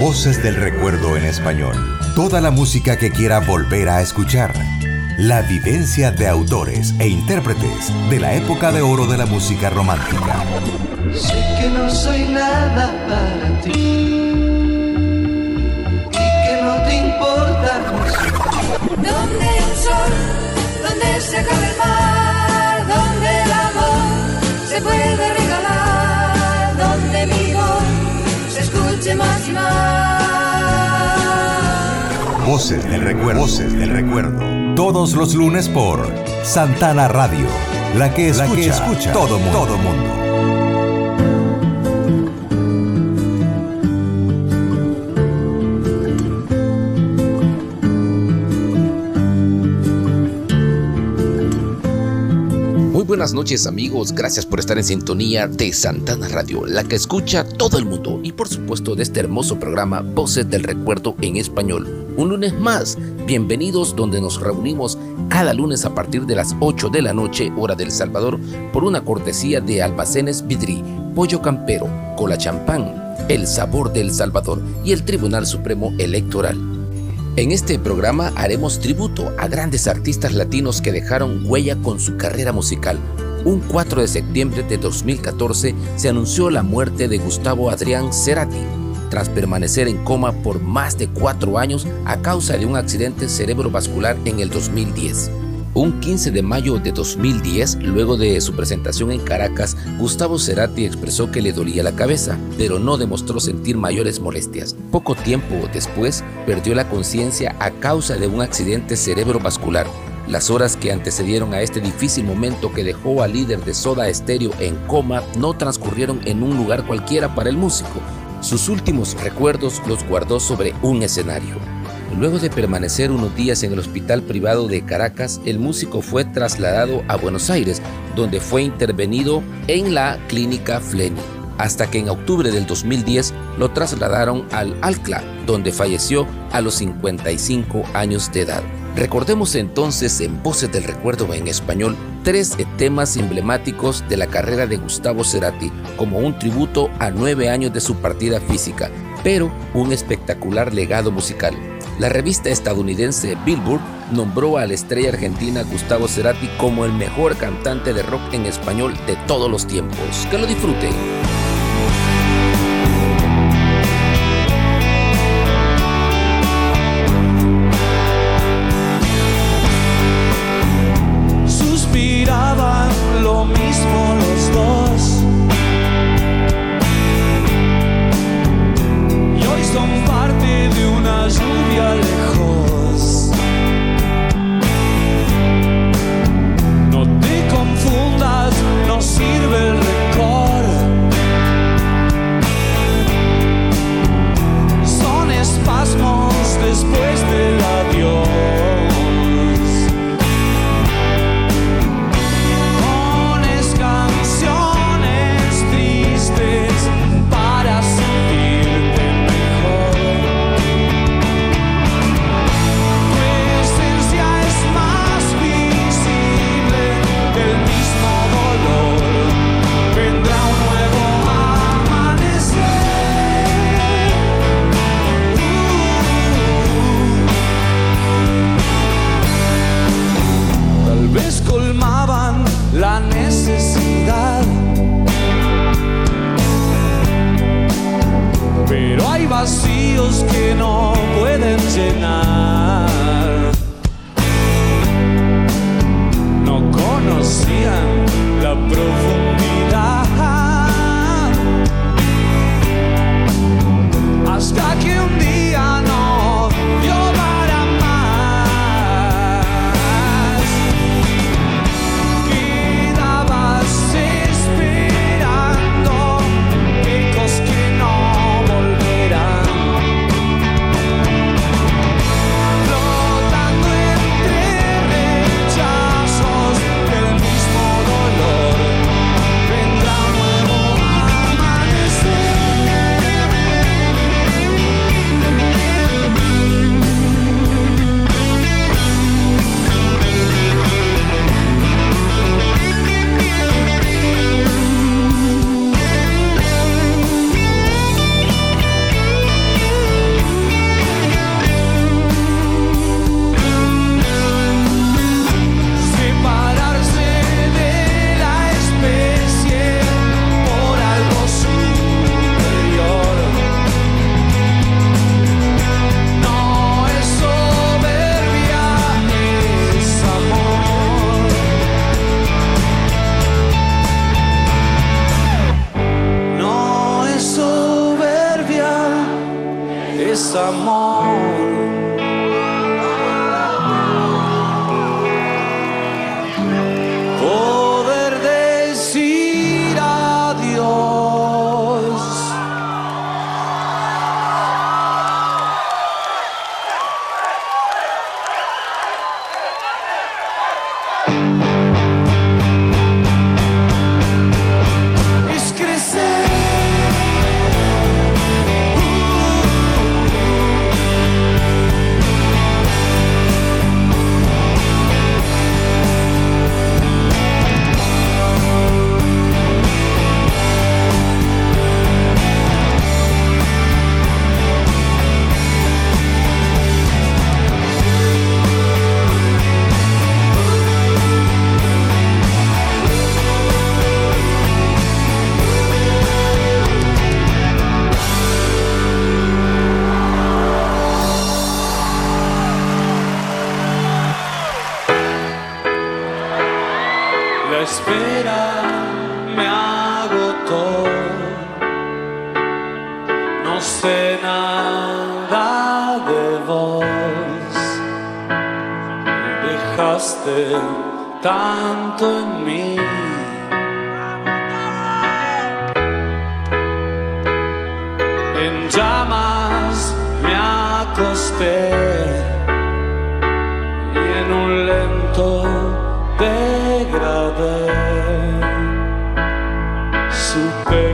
Voces del Recuerdo en español. Toda la música que quiera volver a escuchar. La vivencia de autores e intérpretes de la época de oro de la música romántica. Sé que no soy nada para ti y que no te importa Donde el sol, donde se acaba el mar, donde el amor se puede se escuche más y más. Voces del recuerdo. Voces del recuerdo. Todos los lunes por Santana Radio. La que escucha, la que escucha todo mundo. Todo mundo. Buenas noches amigos, gracias por estar en sintonía de Santana Radio, la que escucha todo el mundo y por supuesto de este hermoso programa Voces del Recuerdo en Español. Un lunes más, bienvenidos donde nos reunimos cada lunes a partir de las 8 de la noche hora del Salvador por una cortesía de Almacenes Vidri, Pollo Campero, Cola Champán, El Sabor del Salvador y el Tribunal Supremo Electoral. En este programa haremos tributo a grandes artistas latinos que dejaron huella con su carrera musical. Un 4 de septiembre de 2014 se anunció la muerte de Gustavo Adrián Cerati, tras permanecer en coma por más de cuatro años a causa de un accidente cerebrovascular en el 2010. Un 15 de mayo de 2010, luego de su presentación en Caracas, Gustavo Cerati expresó que le dolía la cabeza, pero no demostró sentir mayores molestias. Poco tiempo después, perdió la conciencia a causa de un accidente cerebrovascular. Las horas que antecedieron a este difícil momento que dejó al líder de Soda Stereo en coma no transcurrieron en un lugar cualquiera para el músico. Sus últimos recuerdos los guardó sobre un escenario. Luego de permanecer unos días en el hospital privado de Caracas, el músico fue trasladado a Buenos Aires, donde fue intervenido en la clínica Fleni, hasta que en octubre del 2010 lo trasladaron al Alcla, donde falleció a los 55 años de edad. Recordemos entonces en Voces del Recuerdo en español tres temas emblemáticos de la carrera de Gustavo Cerati como un tributo a nueve años de su partida física, pero un espectacular legado musical. La revista estadounidense Billboard nombró a la estrella argentina Gustavo Cerati como el mejor cantante de rock en español de todos los tiempos. Que lo disfruten.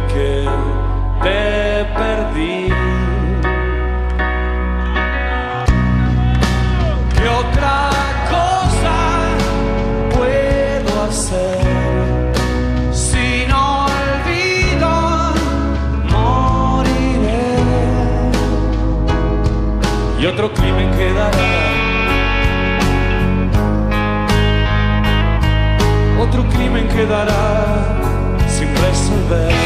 que te perdí. ¿Qué otra cosa puedo hacer? y otro crimen quedará. Otro crimen quedará sin resolver.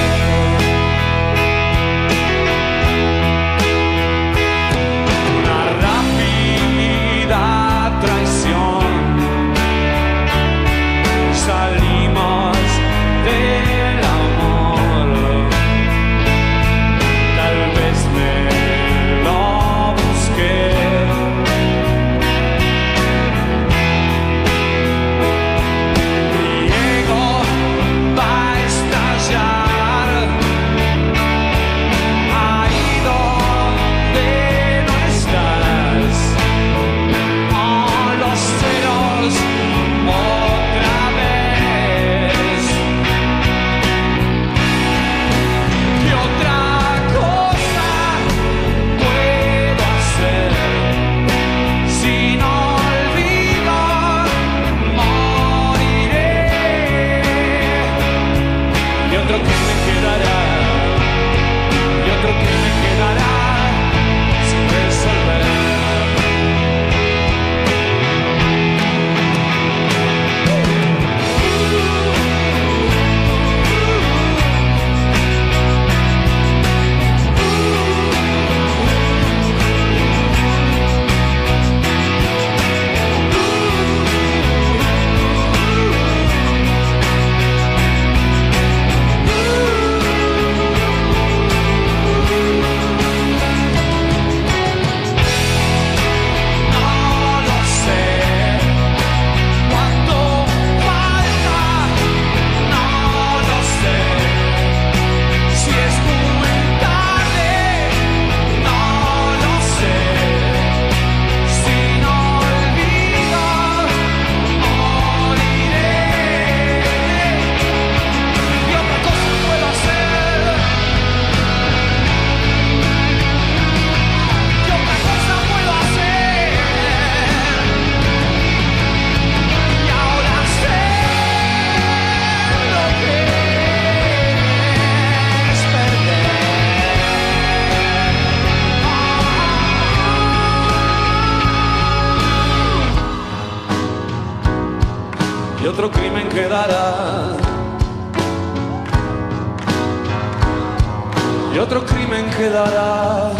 quedará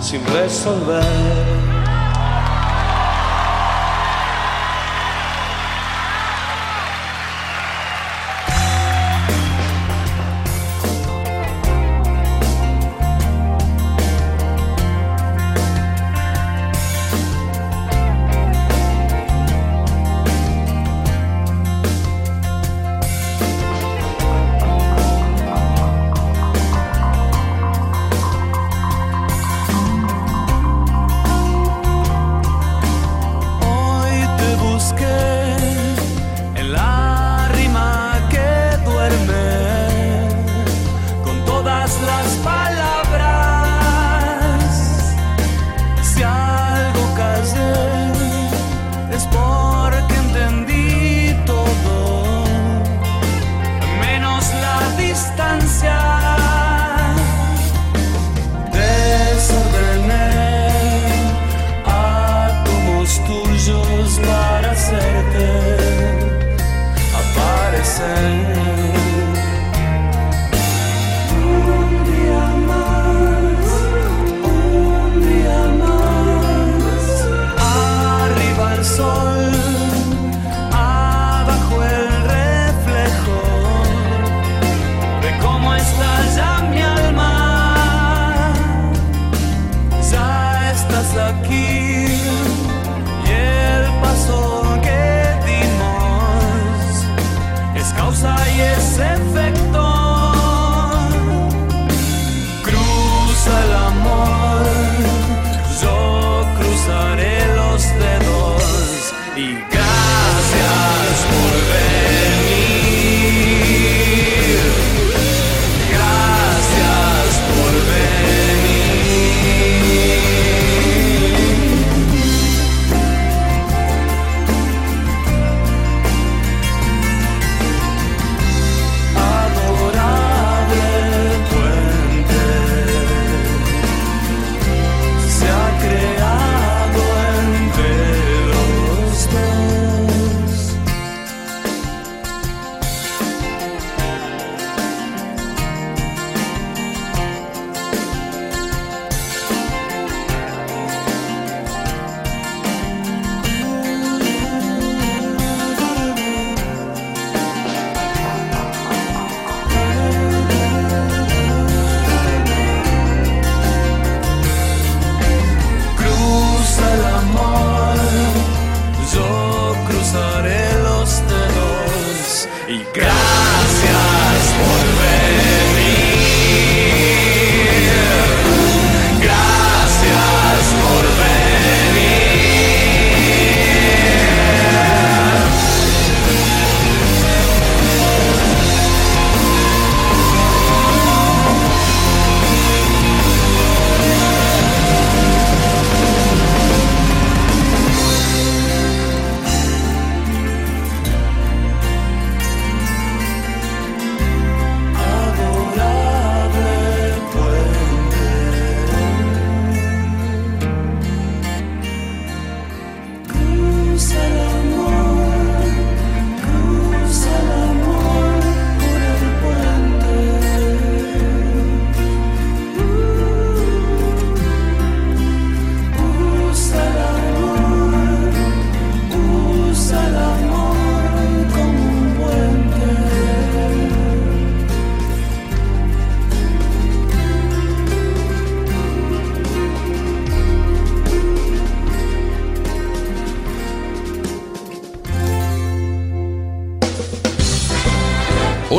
sin resolver.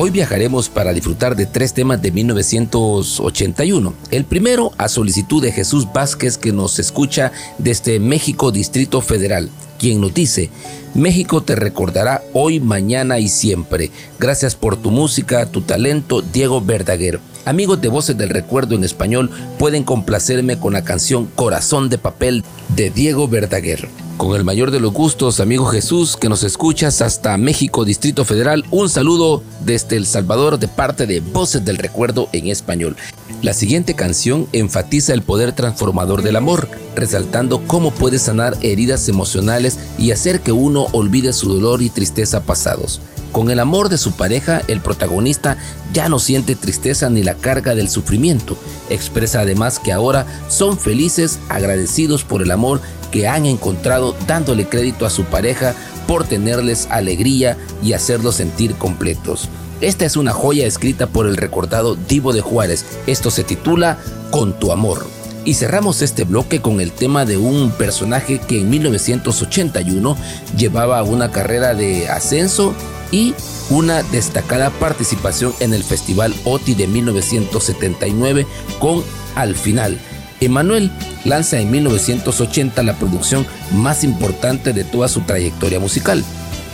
Hoy viajaremos para disfrutar de tres temas de 1981. El primero a solicitud de Jesús Vázquez que nos escucha desde México Distrito Federal, quien nos dice, México te recordará hoy, mañana y siempre. Gracias por tu música, tu talento, Diego Verdaguer. Amigos de Voces del Recuerdo en español pueden complacerme con la canción Corazón de Papel de Diego Verdaguer. Con el mayor de los gustos, amigo Jesús, que nos escuchas hasta México, Distrito Federal, un saludo desde El Salvador de parte de Voces del Recuerdo en español. La siguiente canción enfatiza el poder transformador del amor, resaltando cómo puede sanar heridas emocionales y hacer que uno olvide su dolor y tristeza pasados. Con el amor de su pareja, el protagonista ya no siente tristeza ni la carga del sufrimiento. Expresa además que ahora son felices, agradecidos por el amor que han encontrado dándole crédito a su pareja por tenerles alegría y hacerlos sentir completos. Esta es una joya escrita por el recordado Divo de Juárez. Esto se titula Con tu amor. Y cerramos este bloque con el tema de un personaje que en 1981 llevaba una carrera de ascenso y una destacada participación en el Festival OTI de 1979 con Al final. Emanuel lanza en 1980 la producción más importante de toda su trayectoria musical,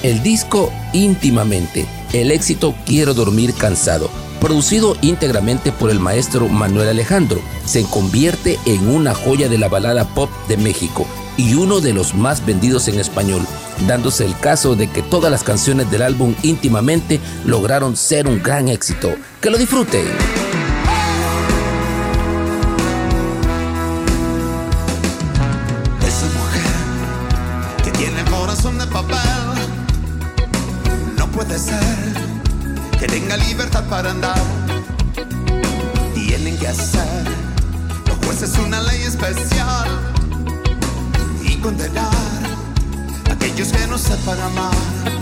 el disco Íntimamente, el éxito Quiero dormir cansado, producido íntegramente por el maestro Manuel Alejandro, se convierte en una joya de la balada pop de México y uno de los más vendidos en español, dándose el caso de que todas las canciones del álbum íntimamente lograron ser un gran éxito. Que lo disfruten. Para andar. Tienen que hacer los jueces una ley especial y condenar a aquellos que no sepan amar.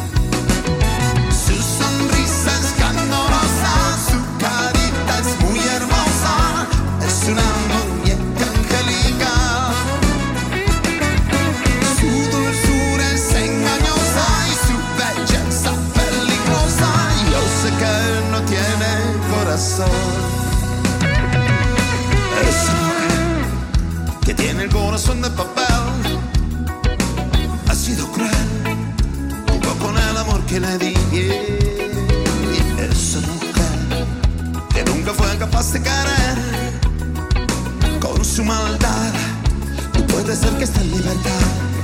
Es que tiene el corazón de papel ha sido cruel, jugó con el amor que le di. Esa mujer que nunca fue capaz de querer con su maldad, puede ser que esté en libertad.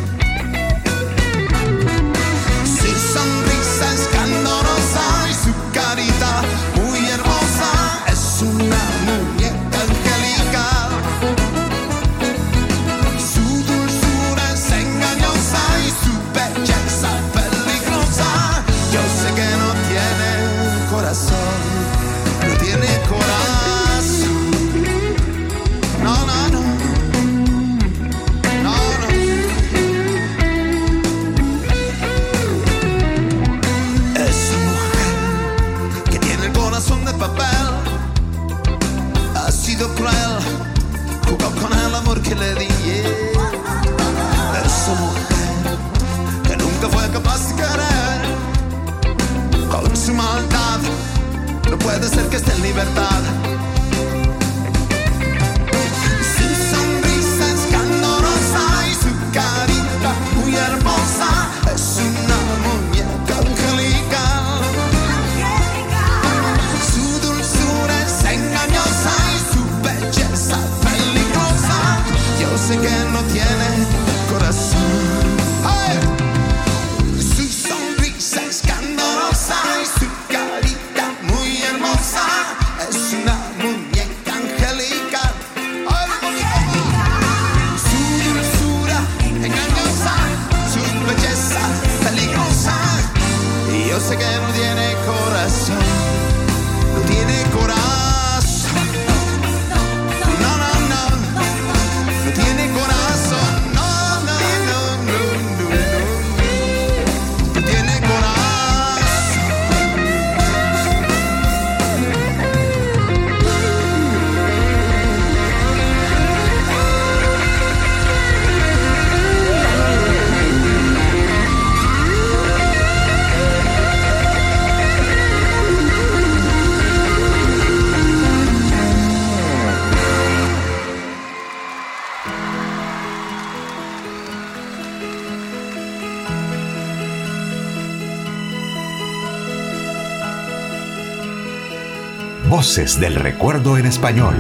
Del Recuerdo en Español.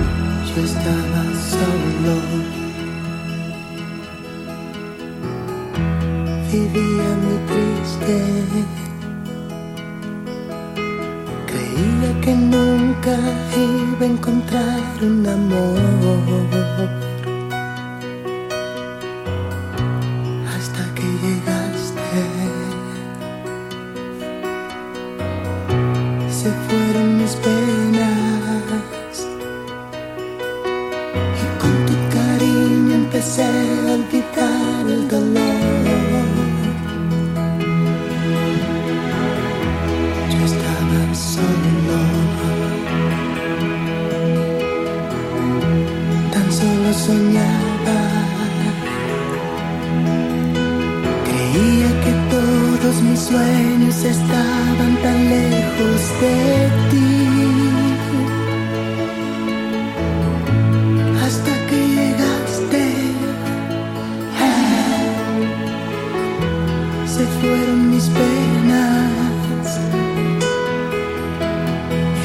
fueron mis penas.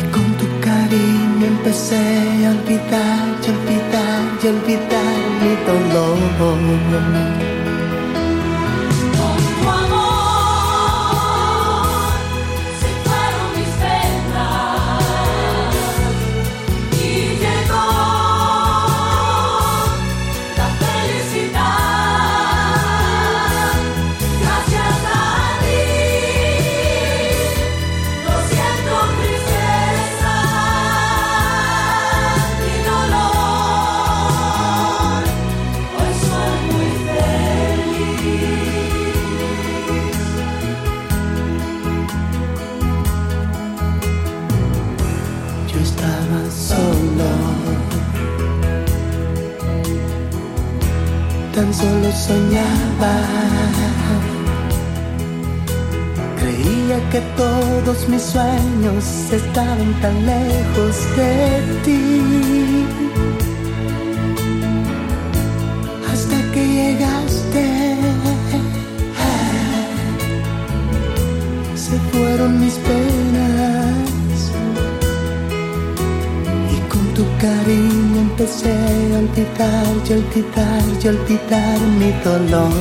Y con tu cariño empecé a olvidar y olvidar y olvidar mi dolor. soñaba. Creía que todos mis sueños estaban tan lejos de ti cariño empecé a olvidar y olvidar y olvidar mi dolor.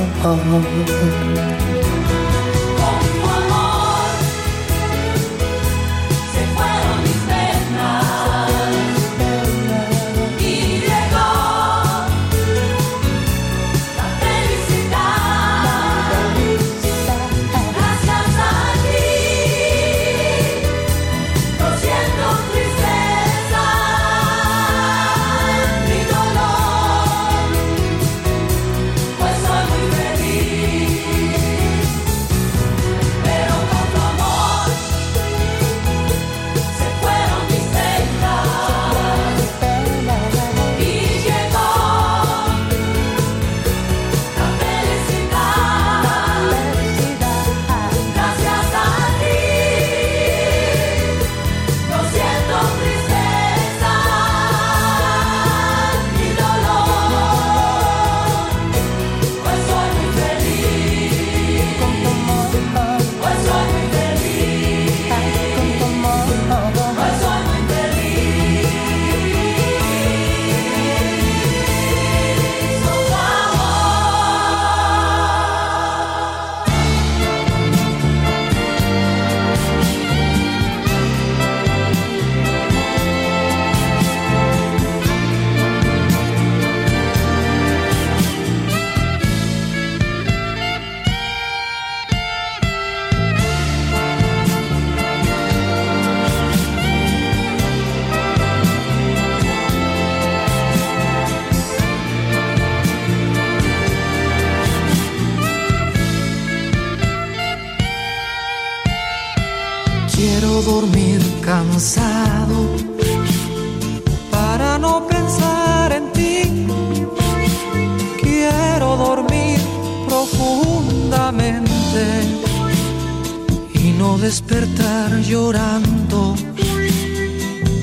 despertar llorando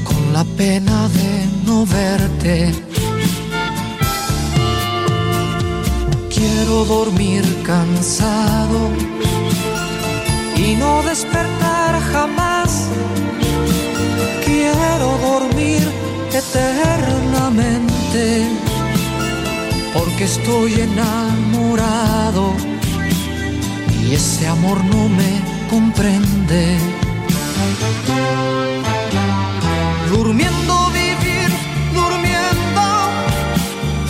con la pena de no verte. Quiero dormir cansado y no despertar jamás. Quiero dormir eternamente porque estoy enamorado y ese amor no me comprende. Durmiendo vivir, durmiendo,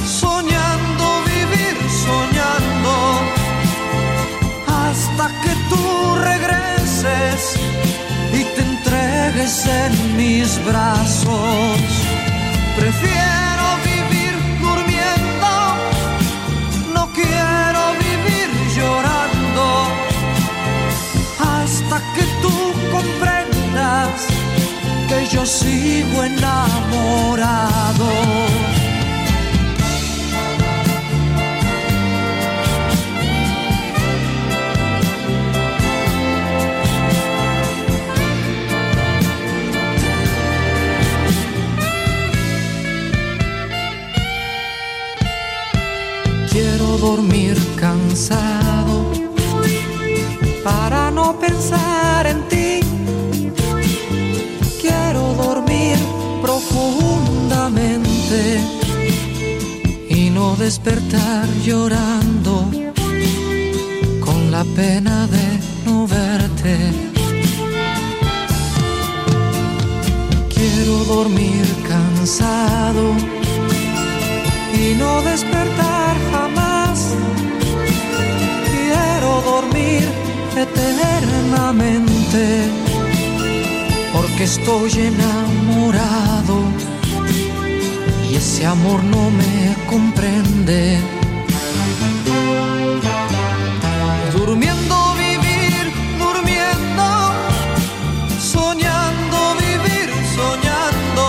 soñando vivir, soñando, hasta que tú regreses y te entregues en mis brazos. Prefiero tú comprendas que yo sigo enamorado. Quiero dormir cansado para no pensar despertar llorando con la pena de no verte. Quiero dormir cansado y no despertar jamás. Quiero dormir eternamente porque estoy enamorado ese amor no me comprende. Durmiendo vivir, durmiendo, soñando vivir, soñando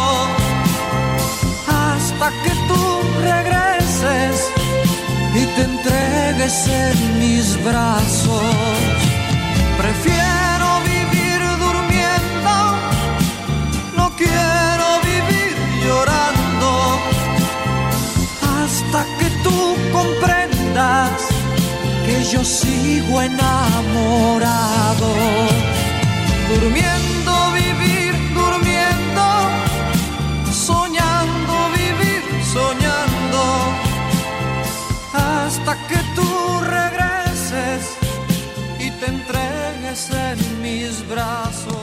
hasta que tú regreses y te entregues en mis brazos. Prefiero comprendas que yo sigo enamorado. Durmiendo, vivir, durmiendo, soñando, vivir, soñando, hasta que tú regreses y te entregues en mis brazos.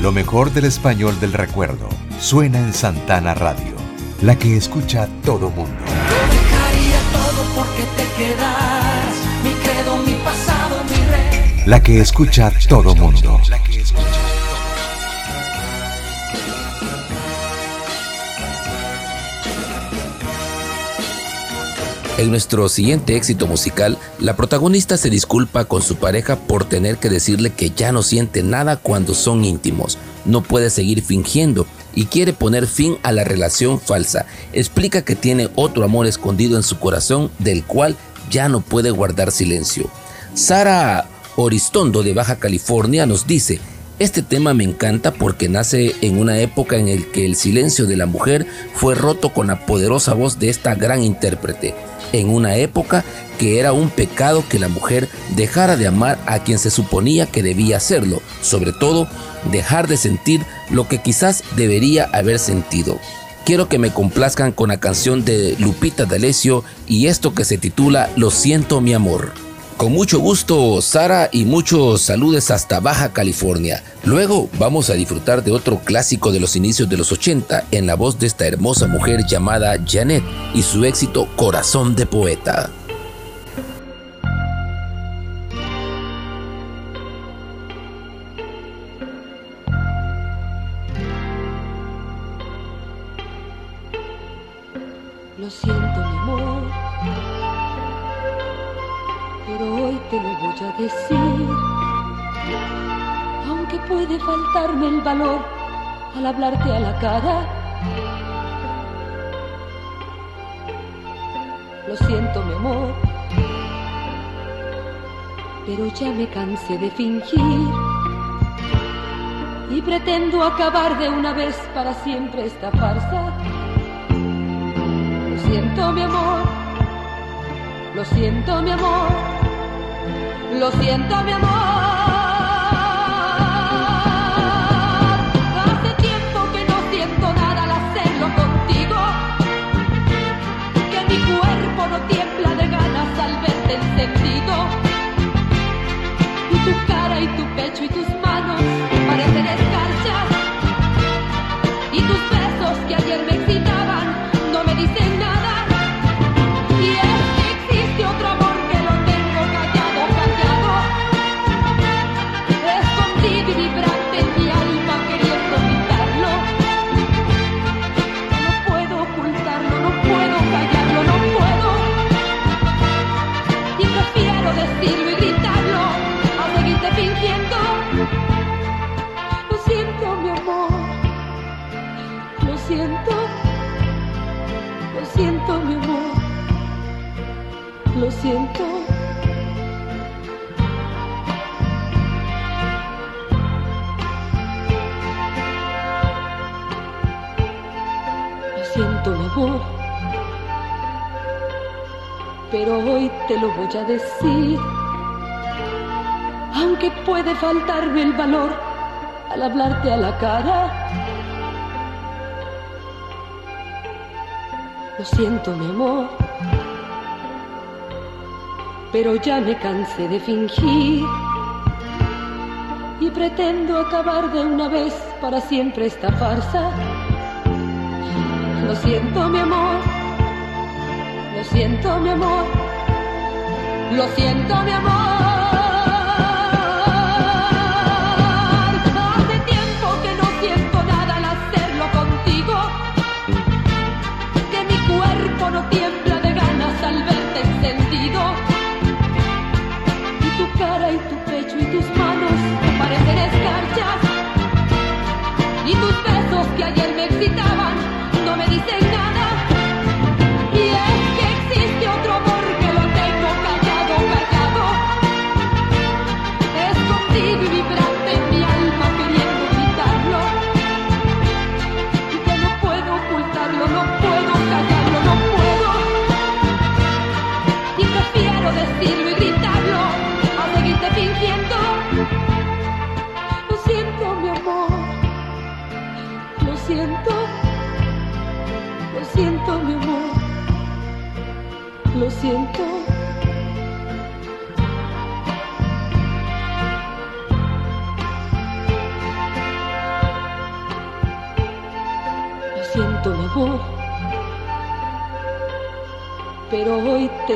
Lo mejor del español del recuerdo suena en Santana Radio, la que escucha todo mundo. Dejaría todo porque te quedas. Mi credo, mi pasado, mi rey. La que escucha todo mundo. En nuestro siguiente éxito musical, la protagonista se disculpa con su pareja por tener que decirle que ya no siente nada cuando son íntimos, no puede seguir fingiendo y quiere poner fin a la relación falsa. Explica que tiene otro amor escondido en su corazón del cual ya no puede guardar silencio. Sara Oristondo de Baja California nos dice, este tema me encanta porque nace en una época en el que el silencio de la mujer fue roto con la poderosa voz de esta gran intérprete, en una época que era un pecado que la mujer dejara de amar a quien se suponía que debía hacerlo, sobre todo dejar de sentir lo que quizás debería haber sentido. Quiero que me complazcan con la canción de Lupita D'Alessio y esto que se titula Lo siento mi amor. Con mucho gusto, Sara, y muchos saludes hasta Baja California. Luego vamos a disfrutar de otro clásico de los inicios de los 80 en la voz de esta hermosa mujer llamada Janet y su éxito Corazón de Poeta. Aunque puede faltarme el valor al hablarte a la cara. Lo siento, mi amor, pero ya me cansé de fingir. Y pretendo acabar de una vez para siempre esta farsa. Lo siento, mi amor. Lo siento, mi amor. Lo siento, mi amor. Siento. Lo siento mi amor, pero hoy te lo voy a decir, aunque puede faltarme el valor al hablarte a la cara. Lo siento, mi amor, pero ya me cansé de fingir y pretendo acabar de una vez para siempre esta farsa. Lo siento, mi amor, lo siento, mi amor, lo siento, mi amor.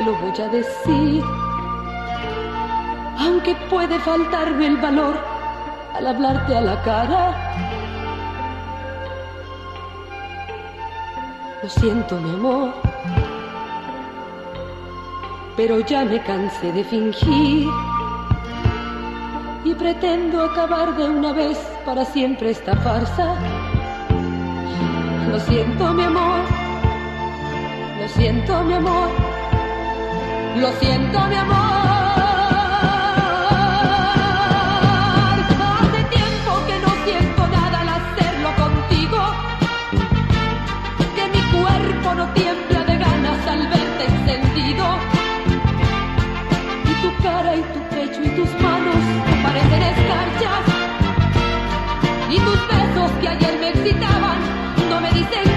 Lo voy a decir. Aunque puede faltarme el valor al hablarte a la cara. Lo siento, mi amor. Pero ya me cansé de fingir. Y pretendo acabar de una vez para siempre esta farsa. Lo siento, mi amor. Lo siento, mi amor. Lo siento, mi amor. Hace tiempo que no siento nada al hacerlo contigo. Que mi cuerpo no tiembla de ganas al verte encendido. Y tu cara y tu pecho y tus manos parecen escarchas. Y tus besos que ayer me excitaban no me dicen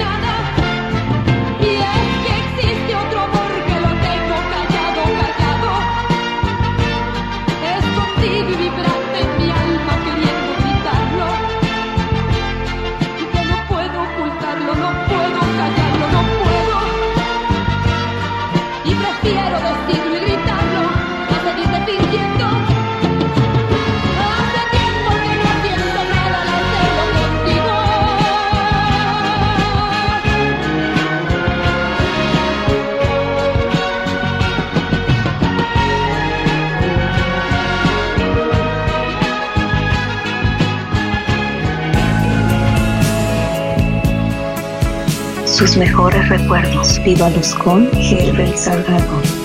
Sus mejores recuerdos. Viva Luz con Herbert Salgado.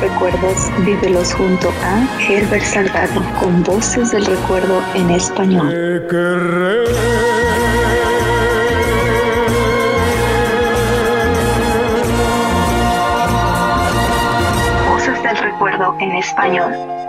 Recuerdos vívelos junto a Herbert Salgado con voces del recuerdo en español. Voces del recuerdo en español.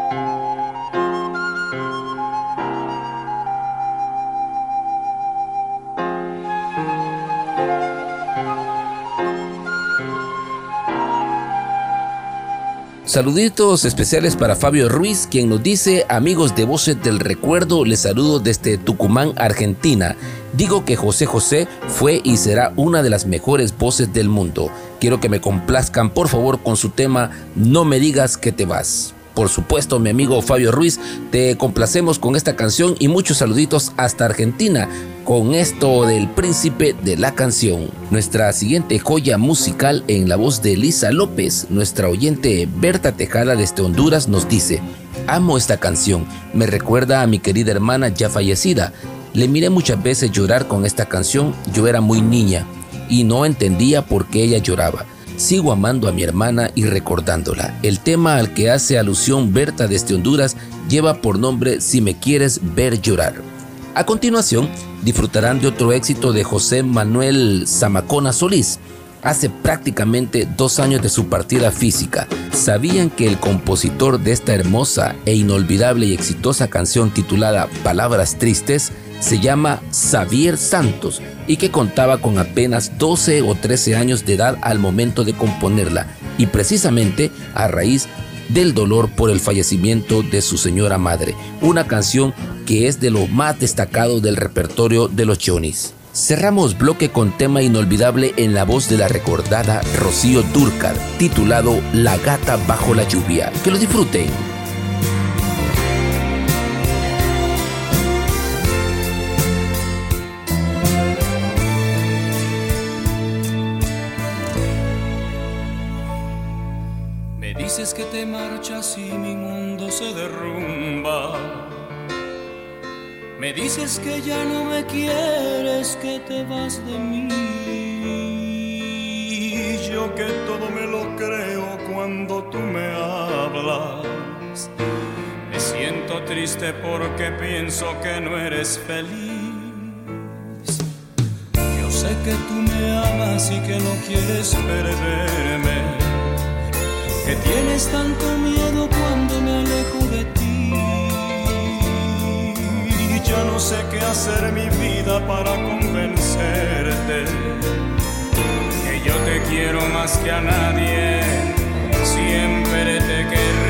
Saluditos especiales para Fabio Ruiz, quien nos dice, amigos de Voces del Recuerdo, les saludo desde Tucumán, Argentina. Digo que José José fue y será una de las mejores voces del mundo. Quiero que me complazcan por favor con su tema No me digas que te vas. Por supuesto, mi amigo Fabio Ruiz, te complacemos con esta canción y muchos saluditos hasta Argentina con esto del príncipe de la canción. Nuestra siguiente joya musical en la voz de Elisa López, nuestra oyente Berta Tejada desde Honduras nos dice, amo esta canción, me recuerda a mi querida hermana ya fallecida. Le miré muchas veces llorar con esta canción, yo era muy niña y no entendía por qué ella lloraba. Sigo amando a mi hermana y recordándola. El tema al que hace alusión Berta desde Honduras lleva por nombre Si me quieres ver llorar. A continuación, disfrutarán de otro éxito de José Manuel Zamacona Solís. Hace prácticamente dos años de su partida física, ¿sabían que el compositor de esta hermosa e inolvidable y exitosa canción titulada Palabras Tristes se llama Xavier Santos y que contaba con apenas 12 o 13 años de edad al momento de componerla y precisamente a raíz del dolor por el fallecimiento de su señora madre, una canción que es de lo más destacado del repertorio de los Johnnies. Cerramos bloque con tema inolvidable en la voz de la recordada Rocío Durcal, titulado La gata bajo la lluvia. Que lo disfruten. Marchas y mi mundo se derrumba. Me dices que ya no me quieres, que te vas de mí. Yo que todo me lo creo cuando tú me hablas. Me siento triste porque pienso que no eres feliz. Yo sé que tú me amas y que no quieres perderme que tienes tanto miedo cuando me alejo de ti. Ya no sé qué hacer mi vida para convencerte que yo te quiero más que a nadie, siempre te querré.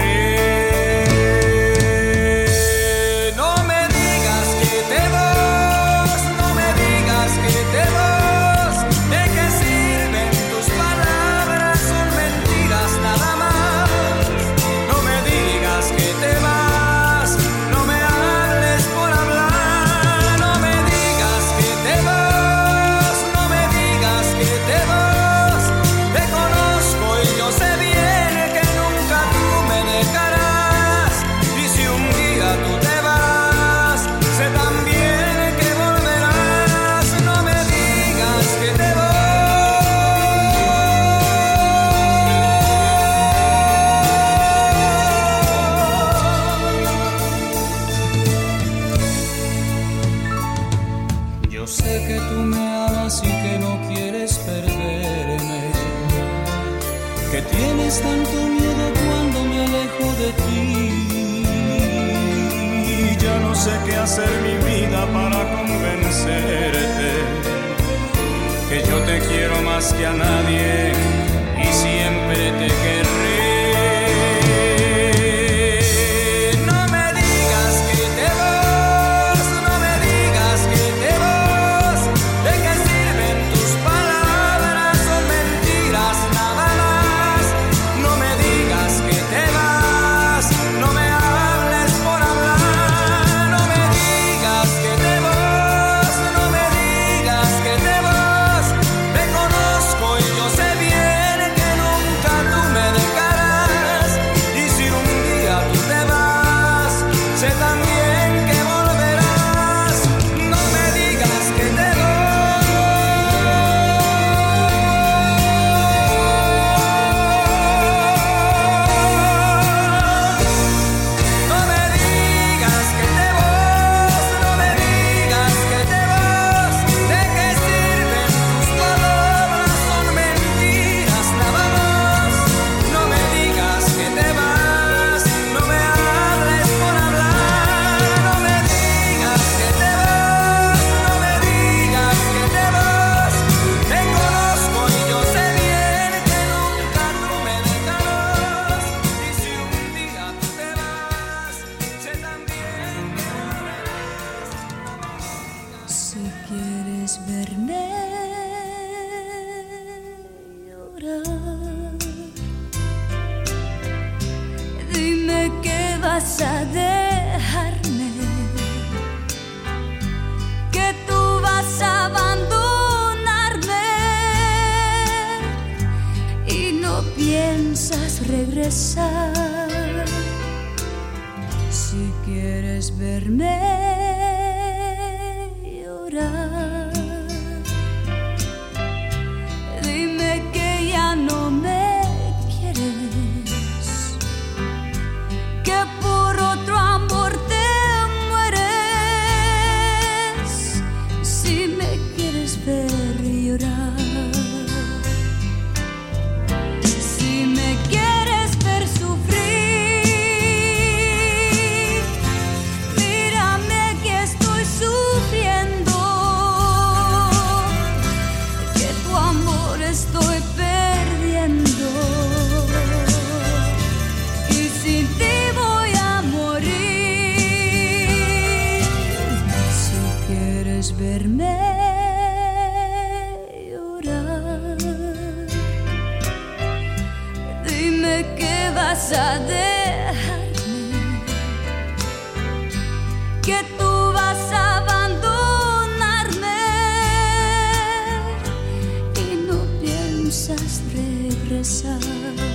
piensas regresar?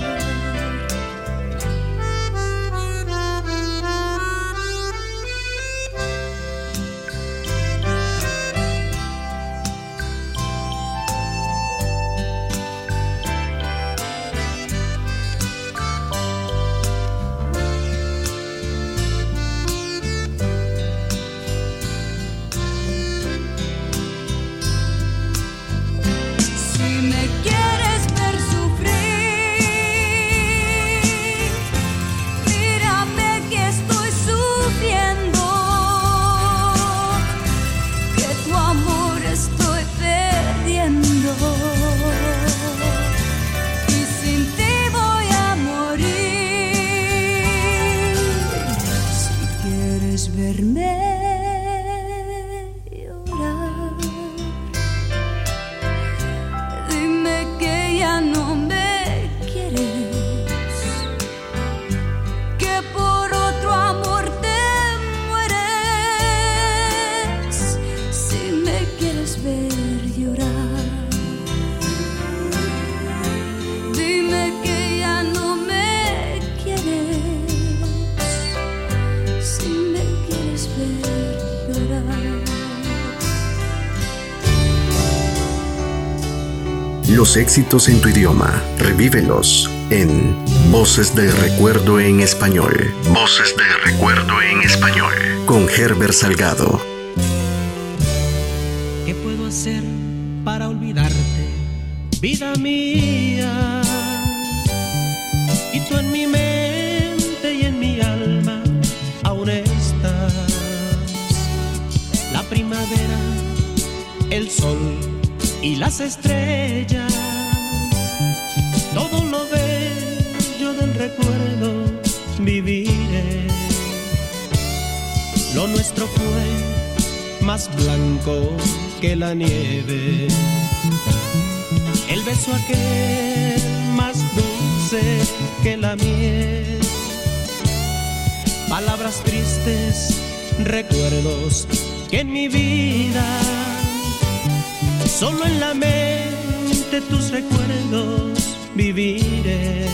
éxitos en tu idioma. Revívelos en Voces del Recuerdo en Español. Voces del Recuerdo en Español. Con Herbert Salgado. ¿Qué puedo hacer para olvidarte, vida mía? Y tú en mi mente y en mi alma aún estás. La primavera, el sol y las estrellas que la nieve. El beso aquel más dulce que la miel. Palabras tristes, recuerdos que en mi vida solo en la mente tus recuerdos viviré.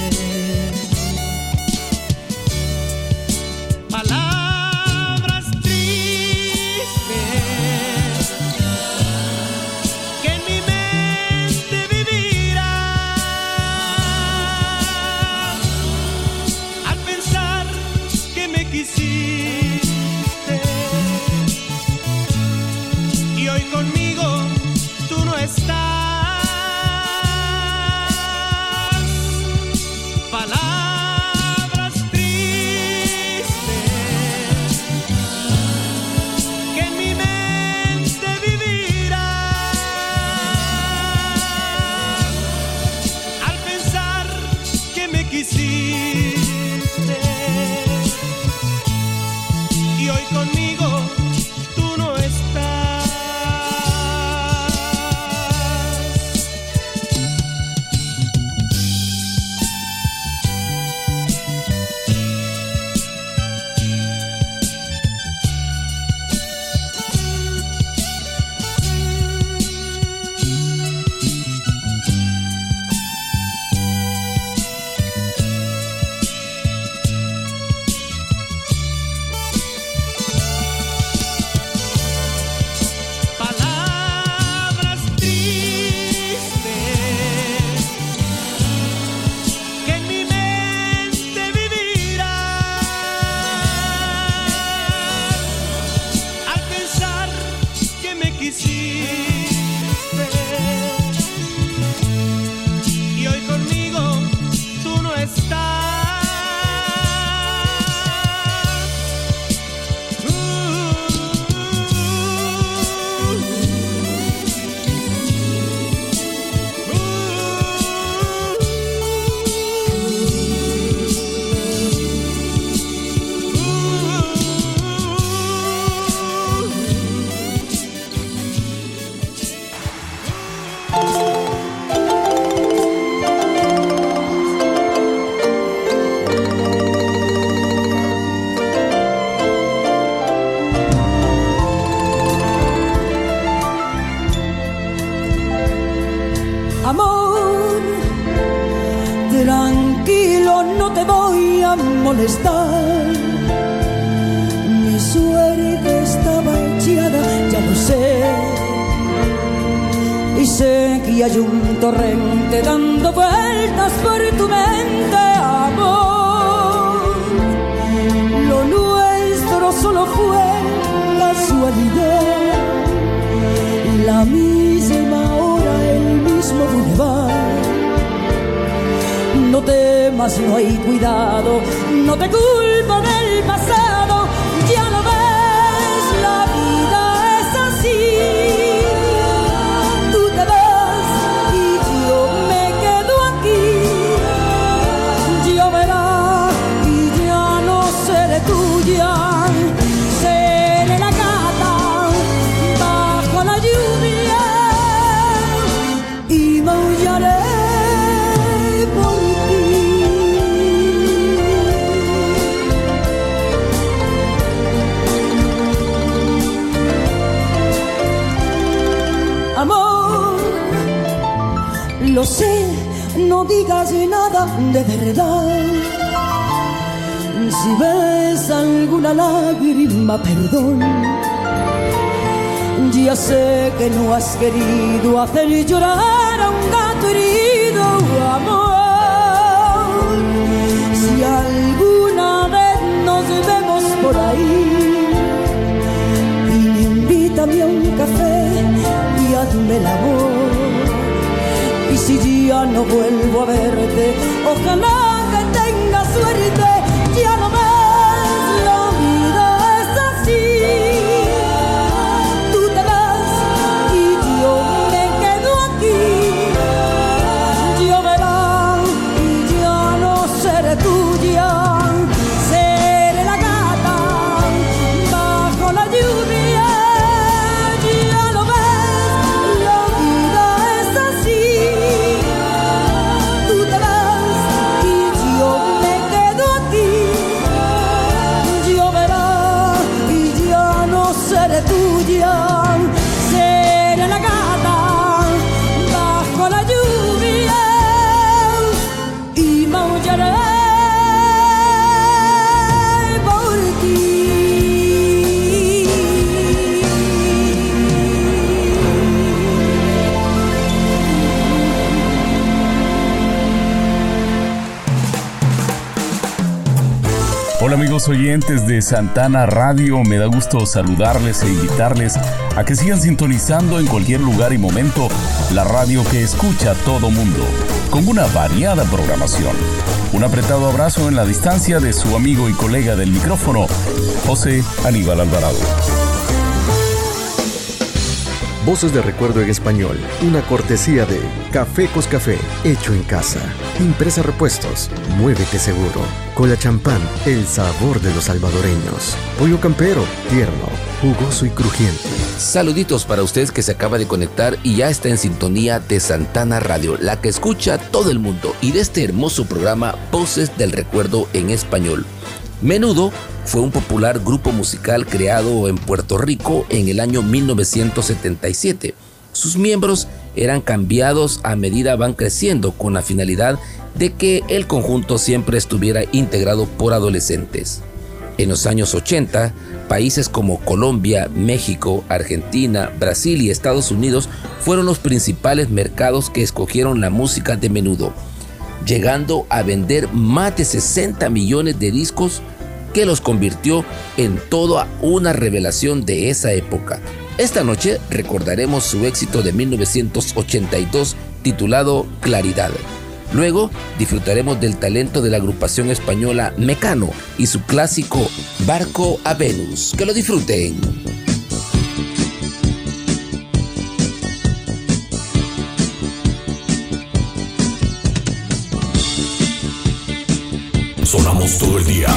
Oyentes de Santana Radio, me da gusto saludarles e invitarles a que sigan sintonizando en cualquier lugar y momento la radio que escucha todo mundo, con una variada programación. Un apretado abrazo en la distancia de su amigo y colega del micrófono, José Aníbal Alvarado. Voces de recuerdo en español, una cortesía de Café Coscafé, hecho en casa. Impresa Repuestos, muévete seguro. Cola champán, el sabor de los salvadoreños. Pollo campero, tierno, jugoso y crujiente. Saluditos para usted que se acaba de conectar y ya está en sintonía de Santana Radio, la que escucha todo el mundo y de este hermoso programa Voces del Recuerdo en Español. Menudo fue un popular grupo musical creado en Puerto Rico en el año 1977. Sus miembros eran cambiados a medida van creciendo con la finalidad de que el conjunto siempre estuviera integrado por adolescentes. En los años 80, países como Colombia, México, Argentina, Brasil y Estados Unidos fueron los principales mercados que escogieron la música de menudo, llegando a vender más de 60 millones de discos que los convirtió en toda una revelación de esa época. Esta noche recordaremos su éxito de 1982 titulado Claridad. Luego disfrutaremos del talento de la agrupación española Mecano y su clásico Barco a Venus. Que lo disfruten. Sonamos todo el día.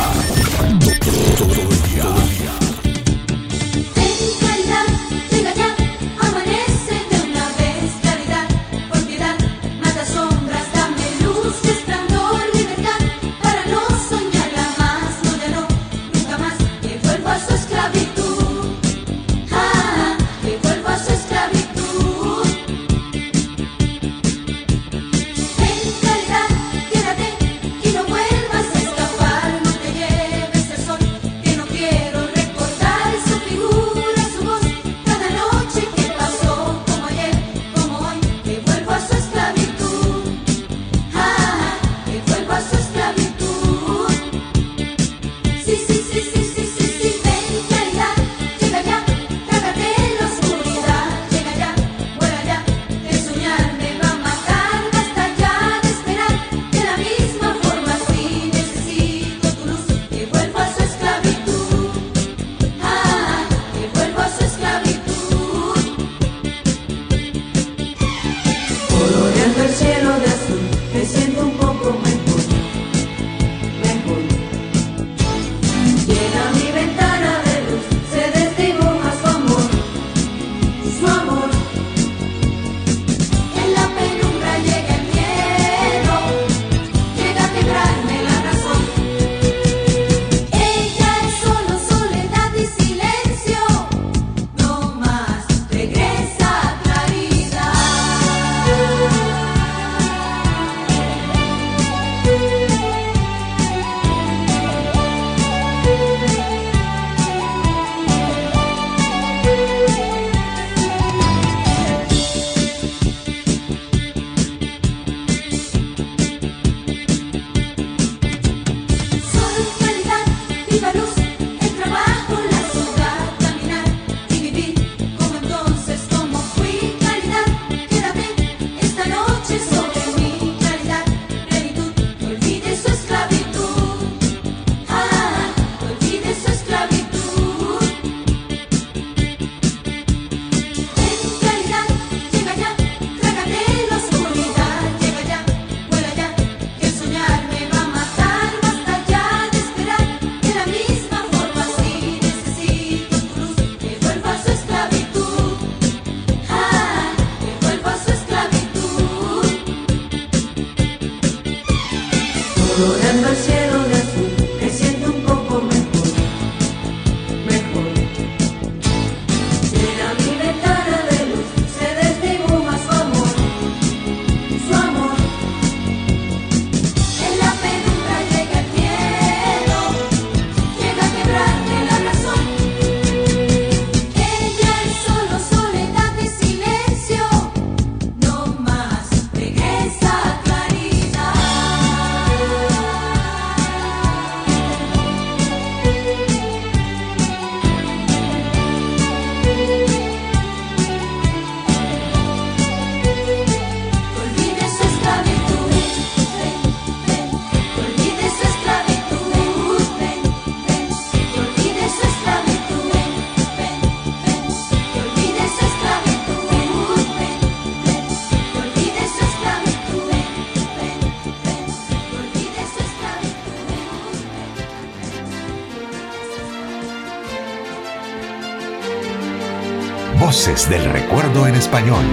Del Recuerdo en Español.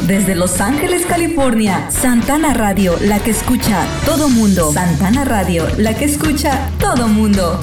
Desde Los Ángeles, California, Santana Radio, la que escucha todo mundo. Santana Radio, la que escucha todo mundo.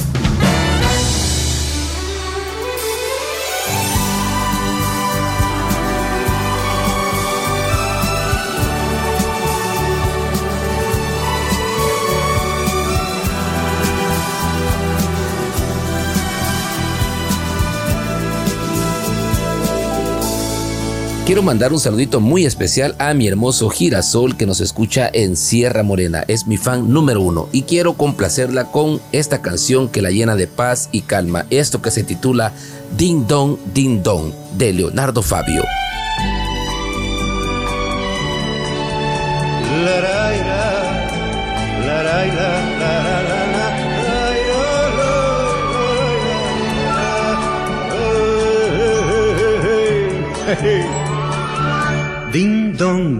Quiero mandar un saludito muy especial a mi hermoso girasol que nos escucha en Sierra Morena. Es mi fan número uno y quiero complacerla con esta canción que la llena de paz y calma. Esto que se titula Ding Dong Ding Dong de Leonardo Fabio.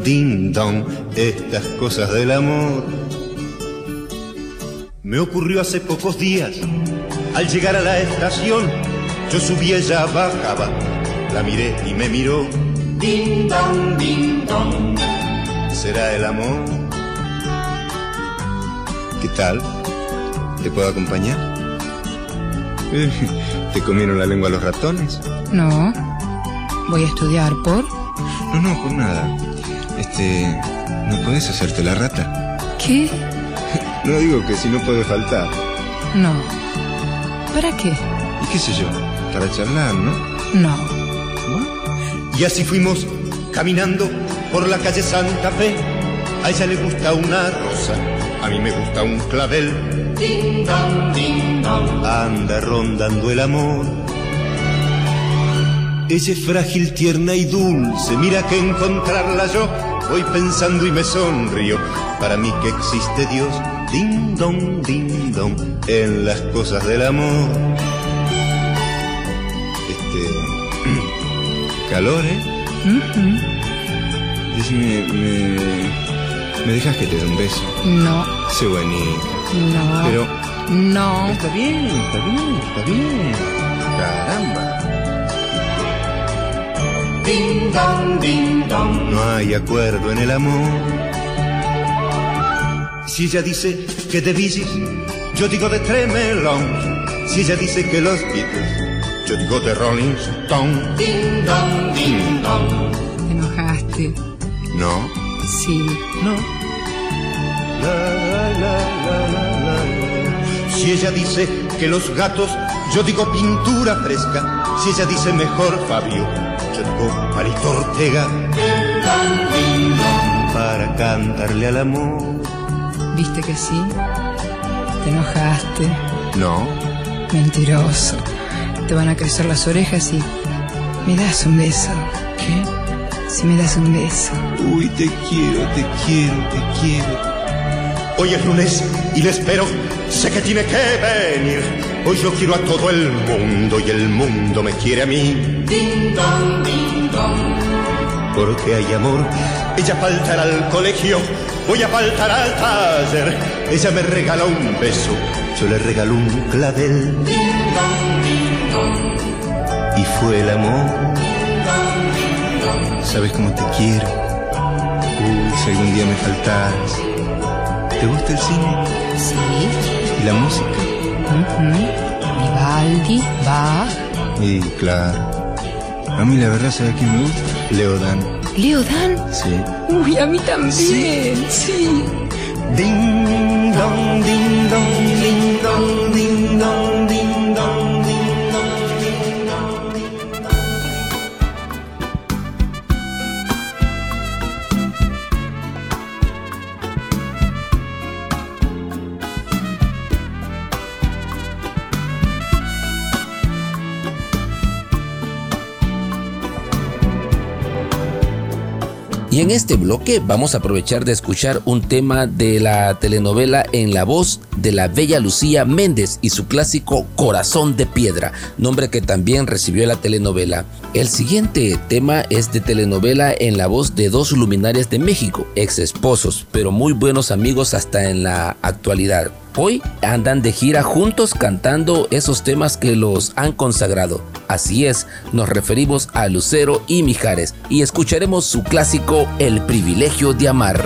Ding dong, estas cosas del amor. Me ocurrió hace pocos días, al llegar a la estación, yo subí, ella bajaba, la miré y me miró. Ding dong, ding dong, ¿será el amor? ¿Qué tal? ¿Te puedo acompañar? ¿Te comieron la lengua los ratones? No. Voy a estudiar por. No, no, por nada. Este, ¿no puedes hacerte la rata? ¿Qué? No digo que si no puede faltar. No. ¿Para qué? ¿Y qué sé yo? Para charlar, ¿no? No. Y así fuimos caminando por la calle Santa Fe. A ella le gusta una rosa, a mí me gusta un clavel. Ding dong, ding dong. Anda rondando el amor. Ella es frágil, tierna y dulce, mira que encontrarla yo voy pensando y me sonrío. Para mí que existe Dios, ding dong, ding dong, en las cosas del amor. Este. calor, ¿eh? Decime, me, ¿me dejas que te dé un beso? No, Sé bonito. no. Pero No. está bien, está bien, está bien. Caramba. Ding dong, ding dong. No hay acuerdo en el amor. Si ella dice que de Bee yo digo de Tremelón. Si ella dice que los Beatles, yo digo de Rolling Stone. Ding dong, ding dong. Te enojaste. No. Sí. No. La, la, la, la, la, la. Si ella dice que los gatos, yo digo pintura fresca. Si ella dice mejor Fabio, digo Marito Ortega. Para cantarle al amor. ¿Viste que sí? Te enojaste. No. Mentiroso. Te van a crecer las orejas y... ¿Me das un beso? ¿Qué? Si me das un beso. Uy, te quiero, te quiero, te quiero. Hoy es lunes y le espero. Sé que tiene que venir. Hoy yo quiero a todo el mundo y el mundo me quiere a mí. Ding dong, ding dong. Porque hay amor. Ella faltará al colegio. Voy a faltar al taller. Ella me regala un beso. Yo le regalo un clavel. Y fue el amor. ¿Sabes cómo te quiero? Uy, si algún día me faltaras. ¿Te gusta el cine? Sí. ¿Y la música? Vivaldi, Bach. Y claro. A mí la verdad, ¿sabes quién me gusta? Leodan. ¿Leodan? Sí. Uy, a mí también. Sí. Ding dong, ding dong, ding dong, ding dong, Y en este bloque vamos a aprovechar de escuchar un tema de la telenovela en la voz de la bella Lucía Méndez y su clásico Corazón de Piedra, nombre que también recibió la telenovela. El siguiente tema es de telenovela en la voz de dos luminarias de México, ex esposos, pero muy buenos amigos hasta en la actualidad. Hoy andan de gira juntos cantando esos temas que los han consagrado. Así es, nos referimos a Lucero y Mijares y escucharemos su clásico El privilegio de amar.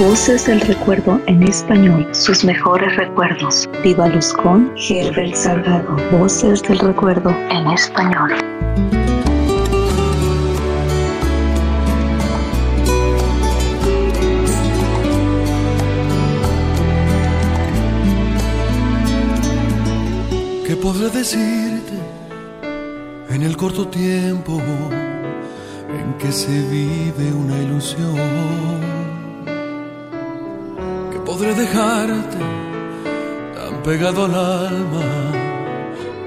Voces del recuerdo en español, sus mejores recuerdos. Viva Luz con Herbert Salgado. Voces del recuerdo en español. ¿Qué podré decirte en el corto tiempo en que se vive una ilusión? ¿Qué podré dejarte tan pegado al alma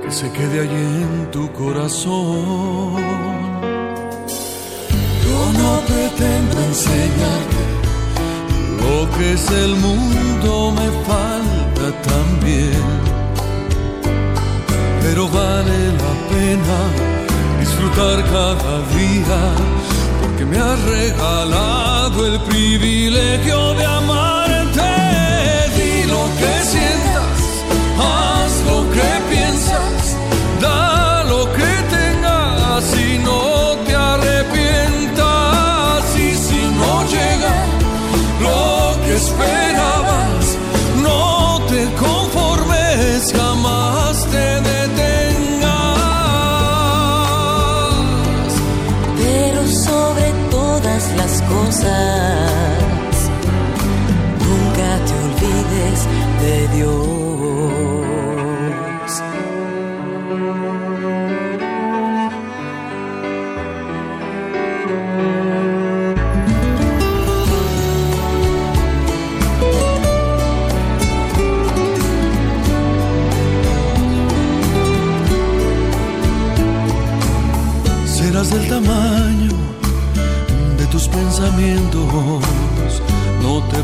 que se quede allí en tu corazón? Yo no pretendo enseñarte lo que es el mundo, me falta también pero vale la pena disfrutar cada día porque me has regalado el privilegio de amarte. Di lo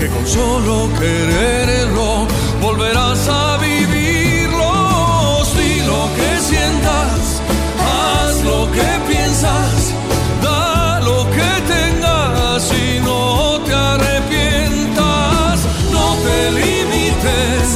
que con solo quererlo volverás a vivirlos. Di lo que sientas, haz lo que piensas, da lo que tengas y no te arrepientas. No te limites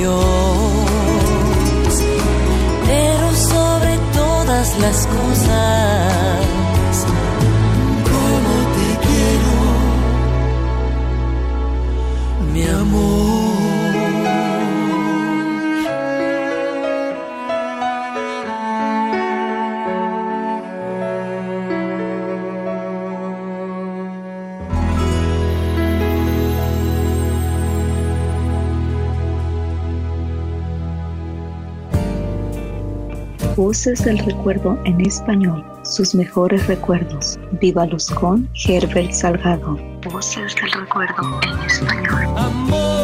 Dios. Voces del recuerdo en español, sus mejores recuerdos. Viva Luz con Herbert Salgado. Voces del recuerdo en español. Amor,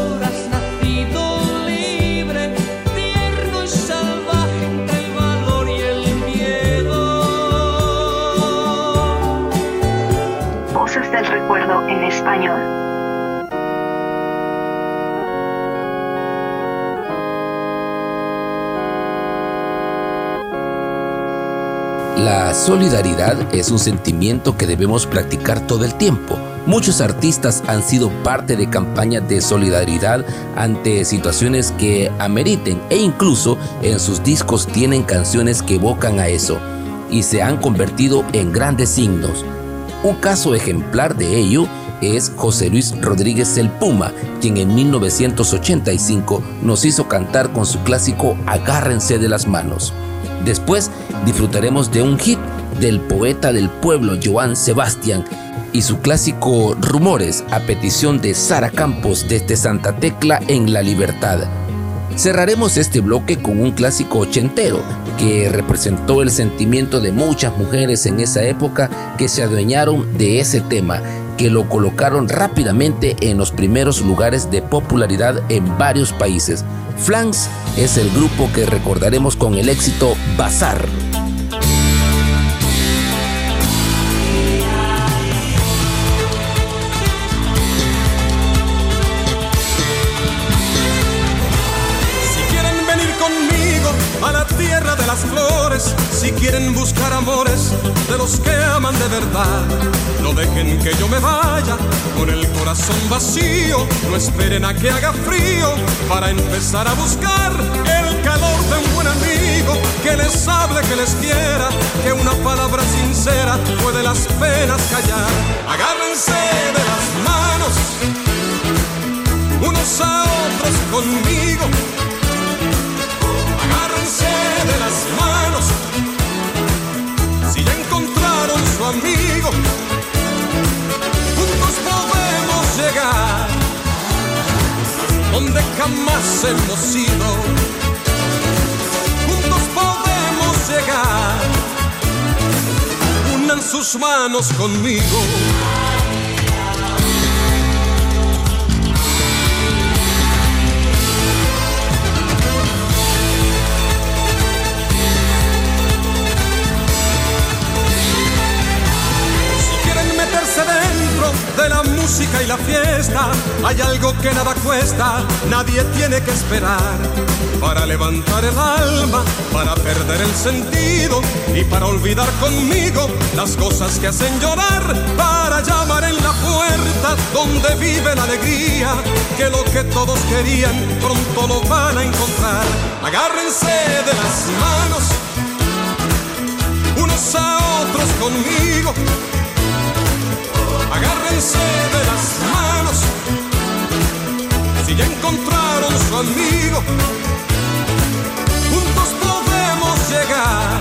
La solidaridad es un sentimiento que debemos practicar todo el tiempo. Muchos artistas han sido parte de campañas de solidaridad ante situaciones que ameriten e incluso en sus discos tienen canciones que evocan a eso y se han convertido en grandes signos. Un caso ejemplar de ello es José Luis Rodríguez el Puma, quien en 1985 nos hizo cantar con su clásico Agárrense de las manos. Después disfrutaremos de un hit del poeta del pueblo Joan Sebastián y su clásico Rumores a petición de Sara Campos desde Santa Tecla en La Libertad. Cerraremos este bloque con un clásico ochentero que representó el sentimiento de muchas mujeres en esa época que se adueñaron de ese tema, que lo colocaron rápidamente en los primeros lugares de popularidad en varios países. Flanks es el grupo que recordaremos con el éxito Bazar. Quieren buscar amores de los que aman de verdad, no dejen que yo me vaya con el corazón vacío, no esperen a que haga frío para empezar a buscar el calor de un buen amigo que les hable, que les quiera, que una palabra sincera puede las penas callar. Agárrense de las manos unos a otros conmigo. Agárrense de las manos su amigo. Juntos podemos llegar donde jamás hemos ido. Juntos podemos llegar. Unan sus manos conmigo. Y la fiesta, hay algo que nada cuesta, nadie tiene que esperar. Para levantar el alma, para perder el sentido y para olvidar conmigo las cosas que hacen llorar, para llamar en la puerta donde vive la alegría, que lo que todos querían pronto lo van a encontrar. Agárrense de las manos unos a otros conmigo. Agárrense de las manos si ya encontraron su amigo. Juntos podemos llegar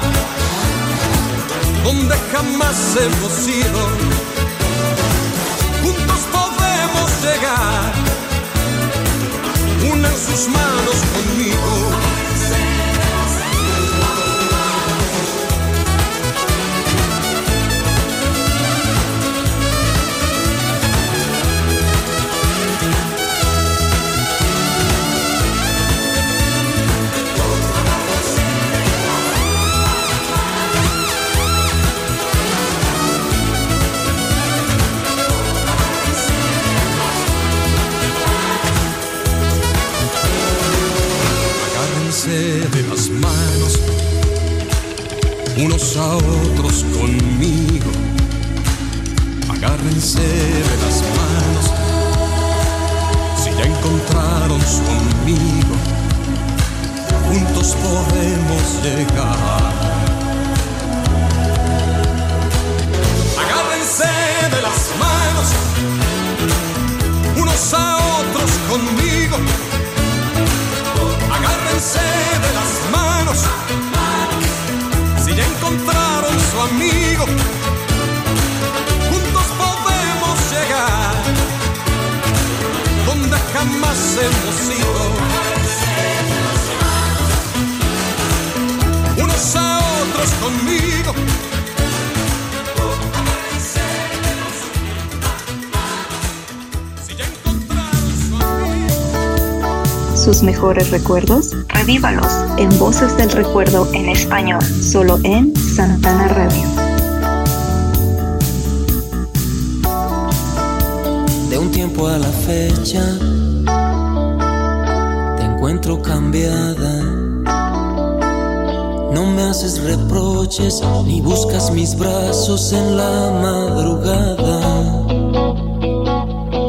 donde jamás hemos ido. Juntos podemos llegar. Unan sus manos conmigo. Unos a otros conmigo. Agárrense de las manos si ya encontraron su amigo. Juntos podemos llegar. Agárrense de las manos unos a otros conmigo. Agárrense de las manos amigo. Juntos podemos llegar donde jamás hemos ido. Unos a otros conmigo. Sus mejores recuerdos, revívalos en Voces del Recuerdo en español, solo en Santana Radio. De un tiempo a la fecha te encuentro cambiada. No me haces reproches ni buscas mis brazos en la madrugada.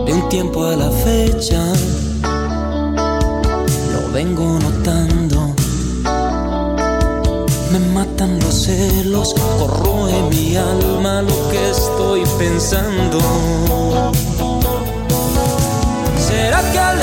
De un tiempo a la fecha lo vengo notando. Me matan los celos, corroe mi alma lo que estoy pensando. ¿Será que al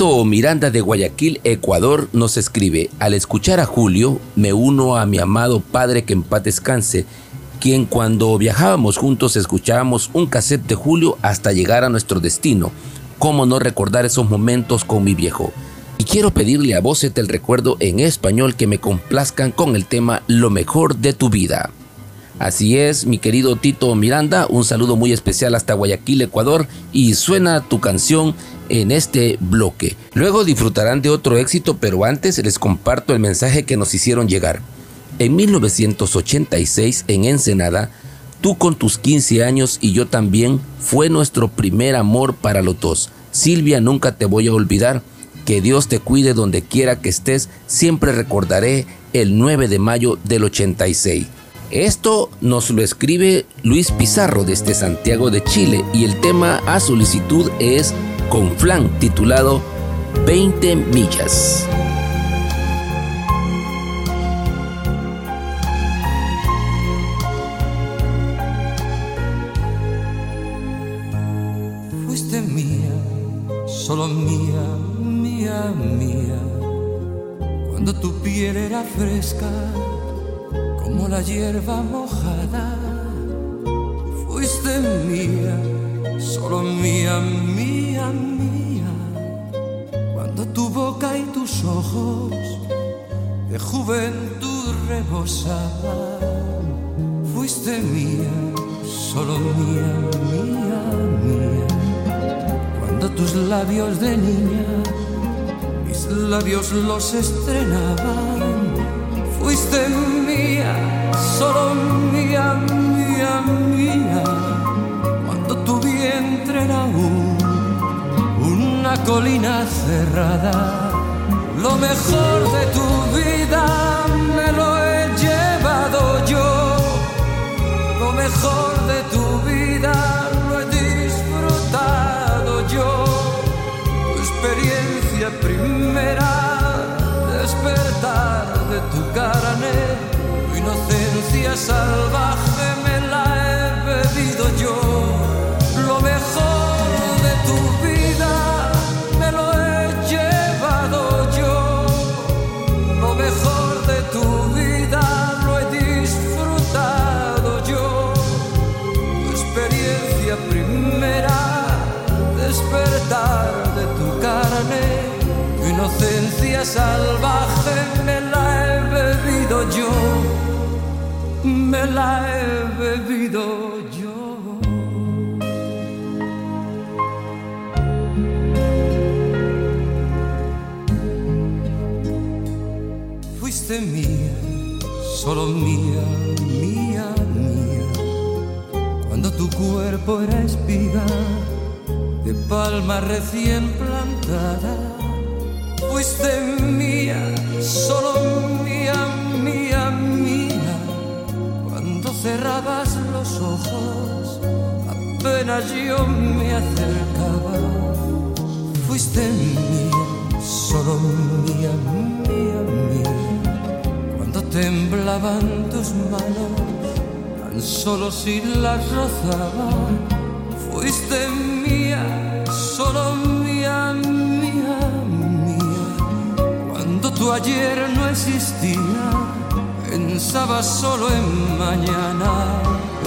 Miranda de Guayaquil, Ecuador, nos escribe, al escuchar a Julio, me uno a mi amado padre que en paz descanse, quien cuando viajábamos juntos escuchábamos un cassette de Julio hasta llegar a nuestro destino. ¿Cómo no recordar esos momentos con mi viejo? Y quiero pedirle a voces del recuerdo en español que me complazcan con el tema Lo mejor de tu vida. Así es, mi querido Tito Miranda, un saludo muy especial hasta Guayaquil, Ecuador, y suena tu canción en este bloque. Luego disfrutarán de otro éxito, pero antes les comparto el mensaje que nos hicieron llegar. En 1986, en Ensenada, tú con tus 15 años y yo también, fue nuestro primer amor para los dos. Silvia, nunca te voy a olvidar. Que Dios te cuide donde quiera que estés. Siempre recordaré el 9 de mayo del 86. Esto nos lo escribe Luis Pizarro desde Santiago de Chile y el tema a solicitud es con flan titulado 20 millas. Fuiste mía, solo mía, mía, mía. Cuando tu piel era fresca como la hierba mojada. Fuiste mía, solo mía, mía, mía. Cuando tu boca y tus ojos de juventud rebosaban. Fuiste mía, solo mía, mía, mía. Cuando tus labios de niña, mis labios los estrenaban fuiste mía, solo mía, mía, mía, cuando tu vientre era un, una colina cerrada. Lo mejor de tu vida me lo he llevado yo, lo mejor de tu vida lo he disfrutado yo, tu experiencia primera carne, tu inocencia salvaje me la he bebido yo. Lo mejor de tu vida me lo he llevado yo. Lo mejor de tu vida lo he disfrutado yo. Tu experiencia primera, despertar de tu carne tu inocencia salvaje yo, me la he bebido yo. Fuiste mía, solo mía, mía, mía, cuando tu cuerpo era espiga de palma recién plantada fuiste mía, solo mía, mía, mía. Cuando cerrabas los ojos, apenas yo me acercaba. Fuiste mía, solo mía, mía, mía. Cuando temblaban tus manos, tan solo si las rozaba. Fuiste mía, solo mía, mía, cuando tu ayer no existía, pensaba solo en mañana.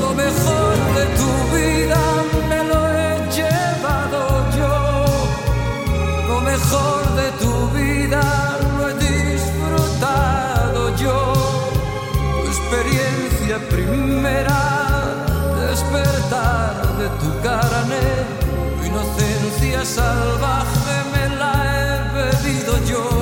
Lo mejor de tu vida me lo he llevado yo. Lo mejor de tu vida lo he disfrutado yo. Tu experiencia primera, tu carne, tu inocencia salvaje me la he bebido yo.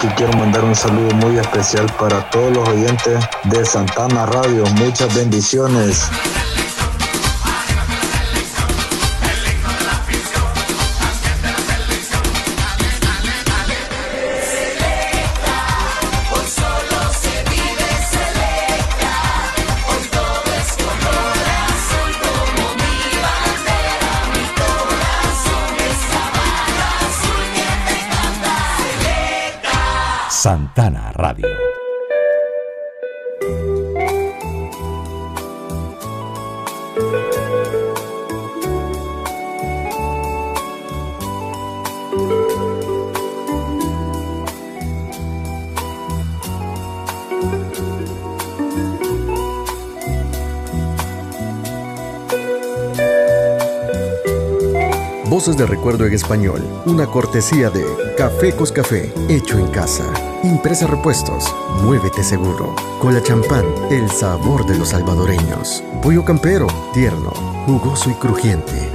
Que quiero mandar un saludo muy especial para todos los oyentes de Santana Radio. Muchas bendiciones. Santana Radio. Voces de recuerdo en español, una cortesía de Café Coscafé, hecho en casa. Impresa repuestos, muévete seguro. Cola champán, el sabor de los salvadoreños. Pollo campero, tierno, jugoso y crujiente.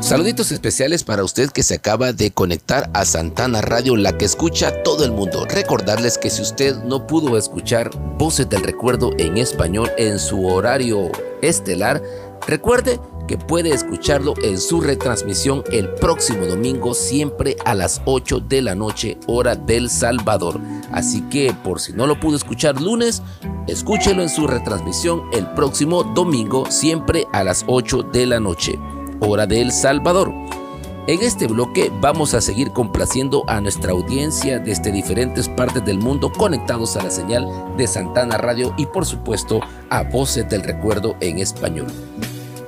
Saluditos especiales para usted que se acaba de conectar a Santana Radio, la que escucha todo el mundo. Recordarles que si usted no pudo escuchar Voces del Recuerdo en español en su horario estelar, recuerde que puede escucharlo en su retransmisión el próximo domingo, siempre a las 8 de la noche, hora del Salvador. Así que por si no lo pudo escuchar lunes, escúchelo en su retransmisión el próximo domingo, siempre a las 8 de la noche hora de El Salvador. En este bloque vamos a seguir complaciendo a nuestra audiencia desde diferentes partes del mundo conectados a la señal de Santana Radio y por supuesto a Voces del Recuerdo en español.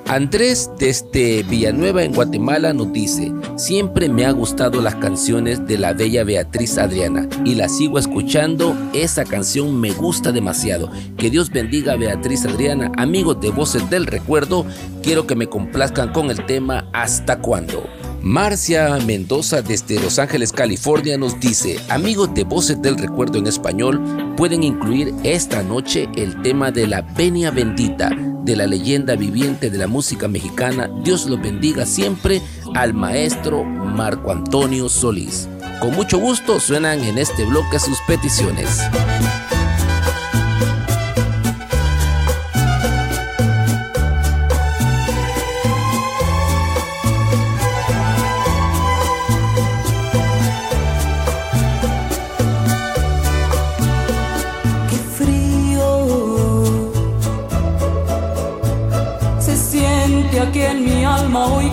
Andrés desde Villanueva en Guatemala nos dice, siempre me ha gustado las canciones de la bella Beatriz Adriana y la sigo escuchando, esa canción me gusta demasiado. Que Dios bendiga a Beatriz Adriana, amigos de Voces del Recuerdo, quiero que me complazcan con el tema ¿Hasta cuándo? Marcia Mendoza desde Los Ángeles, California nos dice, amigos de Voces del Recuerdo en español, pueden incluir esta noche el tema de la Venia Bendita de la leyenda viviente de la música mexicana. Dios los bendiga siempre al maestro Marco Antonio Solís. Con mucho gusto suenan en este bloque sus peticiones.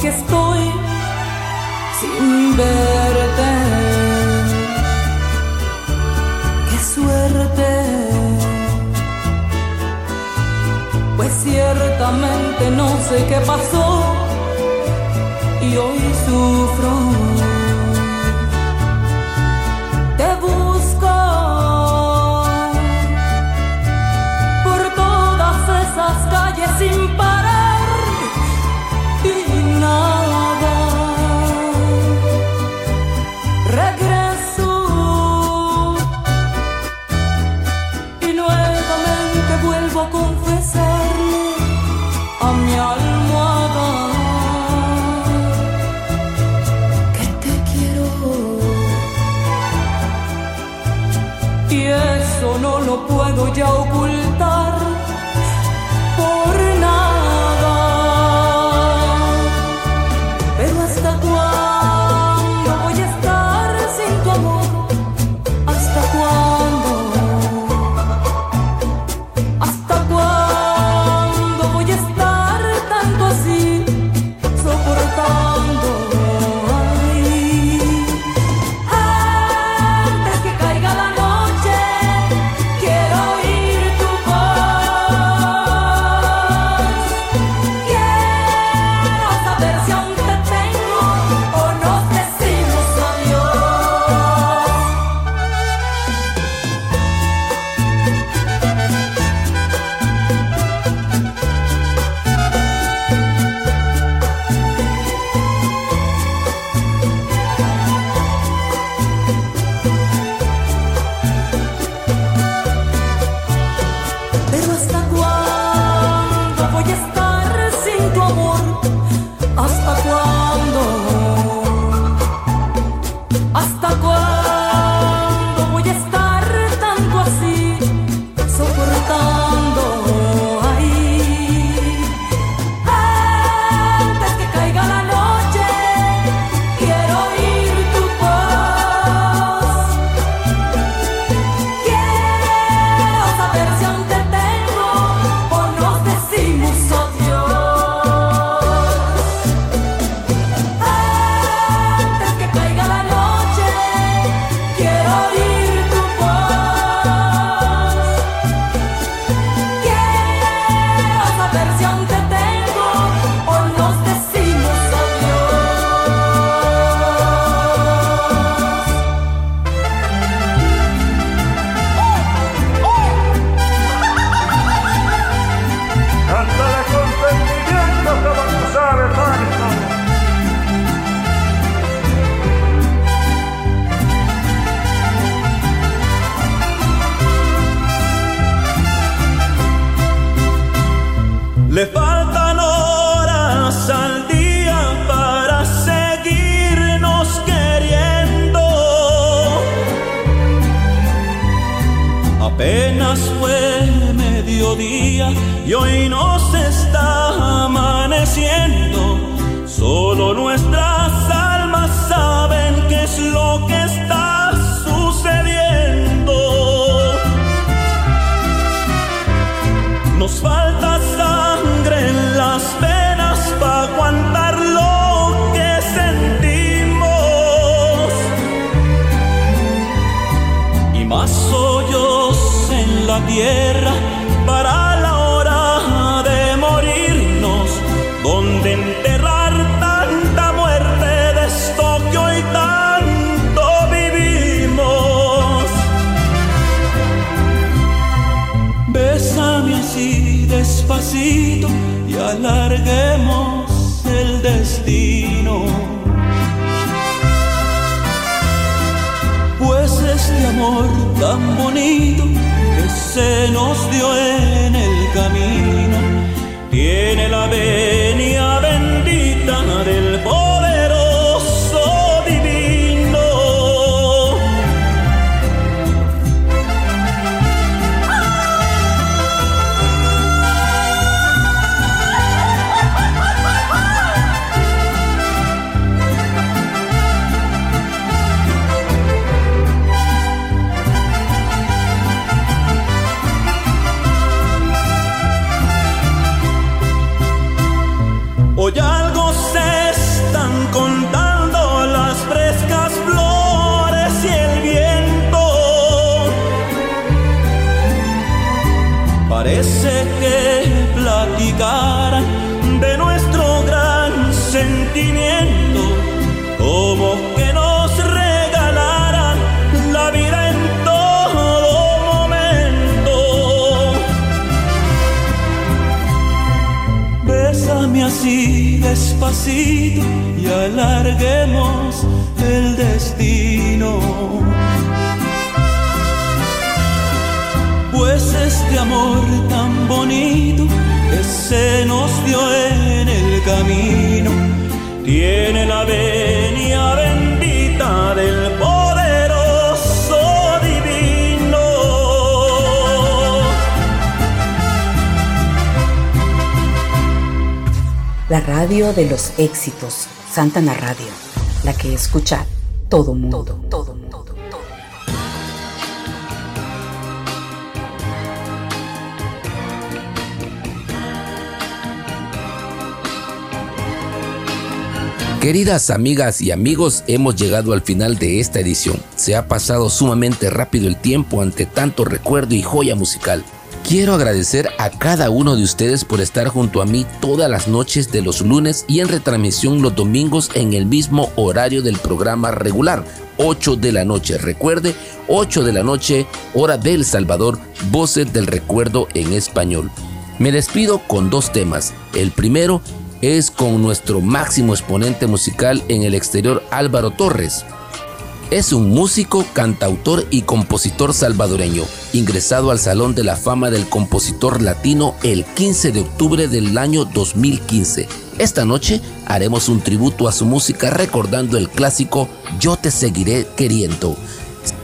Que estoy sin verte. Qué suerte, pues ciertamente no sé qué pasó y hoy sufro. Puedo ya ocultar Pues este amor tan bonito que se nos dio en el camino tiene la venia y alarguemos el destino. Pues este amor tan bonito que se nos dio en el camino tiene la venia bendita del poderoso La radio de los éxitos, Santana Radio, la que escucha todo mundo. Todo, mundo. Queridas amigas y amigos, hemos llegado al final de esta edición. Se ha pasado sumamente rápido el tiempo ante tanto recuerdo y joya musical. Quiero agradecer a cada uno de ustedes por estar junto a mí todas las noches de los lunes y en retransmisión los domingos en el mismo horario del programa regular, 8 de la noche. Recuerde, 8 de la noche, hora del Salvador, Voces del Recuerdo en español. Me despido con dos temas. El primero es con nuestro máximo exponente musical en el exterior, Álvaro Torres. Es un músico, cantautor y compositor salvadoreño, ingresado al Salón de la Fama del Compositor Latino el 15 de octubre del año 2015. Esta noche haremos un tributo a su música recordando el clásico Yo te seguiré queriendo.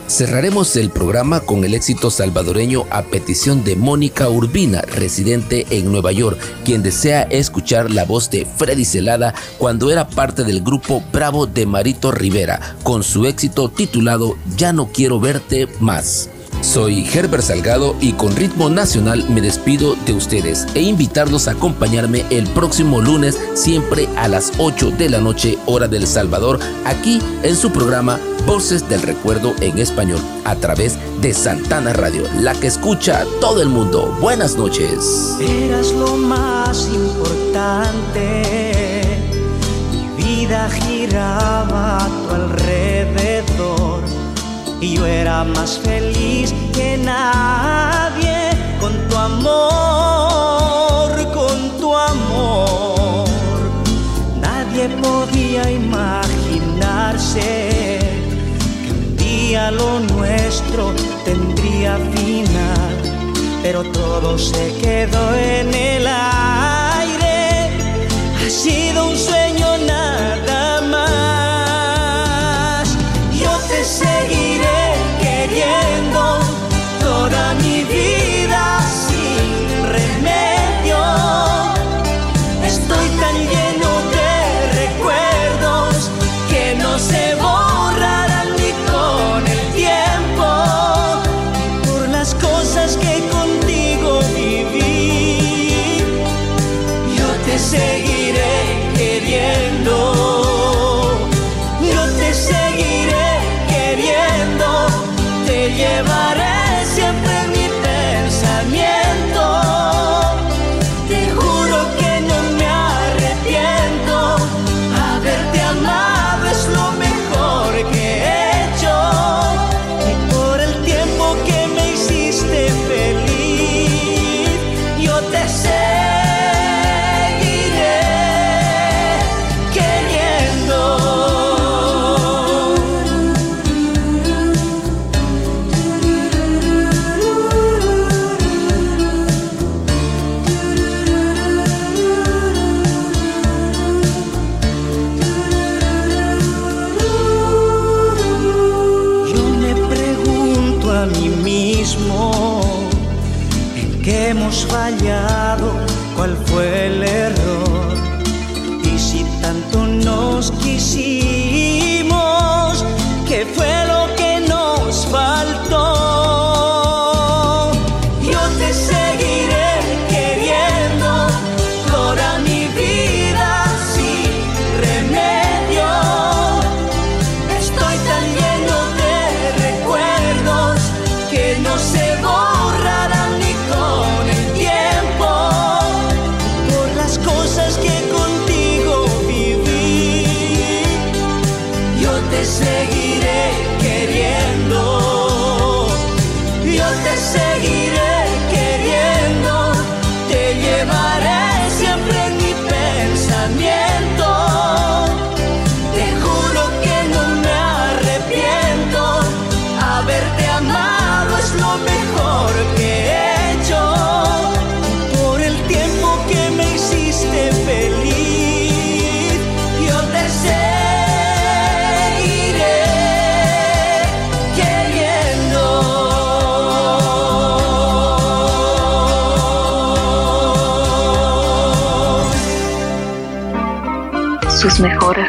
Cerraremos el programa con el éxito salvadoreño a petición de Mónica Urbina, residente en Nueva York, quien desea escuchar la voz de Freddy Celada cuando era parte del grupo Bravo de Marito Rivera, con su éxito titulado Ya no quiero verte más. Soy Herbert Salgado y con ritmo nacional me despido de ustedes e invitarlos a acompañarme el próximo lunes siempre a las 8 de la noche hora del Salvador aquí en su programa Voces del Recuerdo en Español a través de Santana Radio, la que escucha a todo el mundo. Buenas noches. Eras lo más importante. Mi vida giraba a tu alrededor. Yo era más feliz que nadie con tu amor, con tu amor. Nadie podía imaginarse que un día lo nuestro tendría final pero todo se quedó en el aire.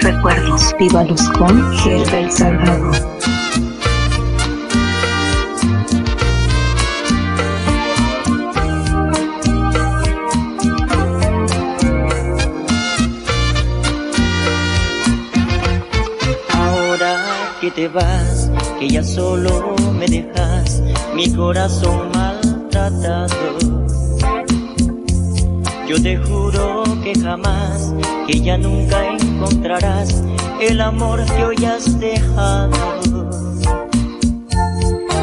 Recuerdos. Vívalos con Herbert Salgado. Ahora que te vas, que ya solo me dejas mi corazón maltratado. Yo te juro que jamás, que ya nunca encontrarás el amor que hoy has dejado.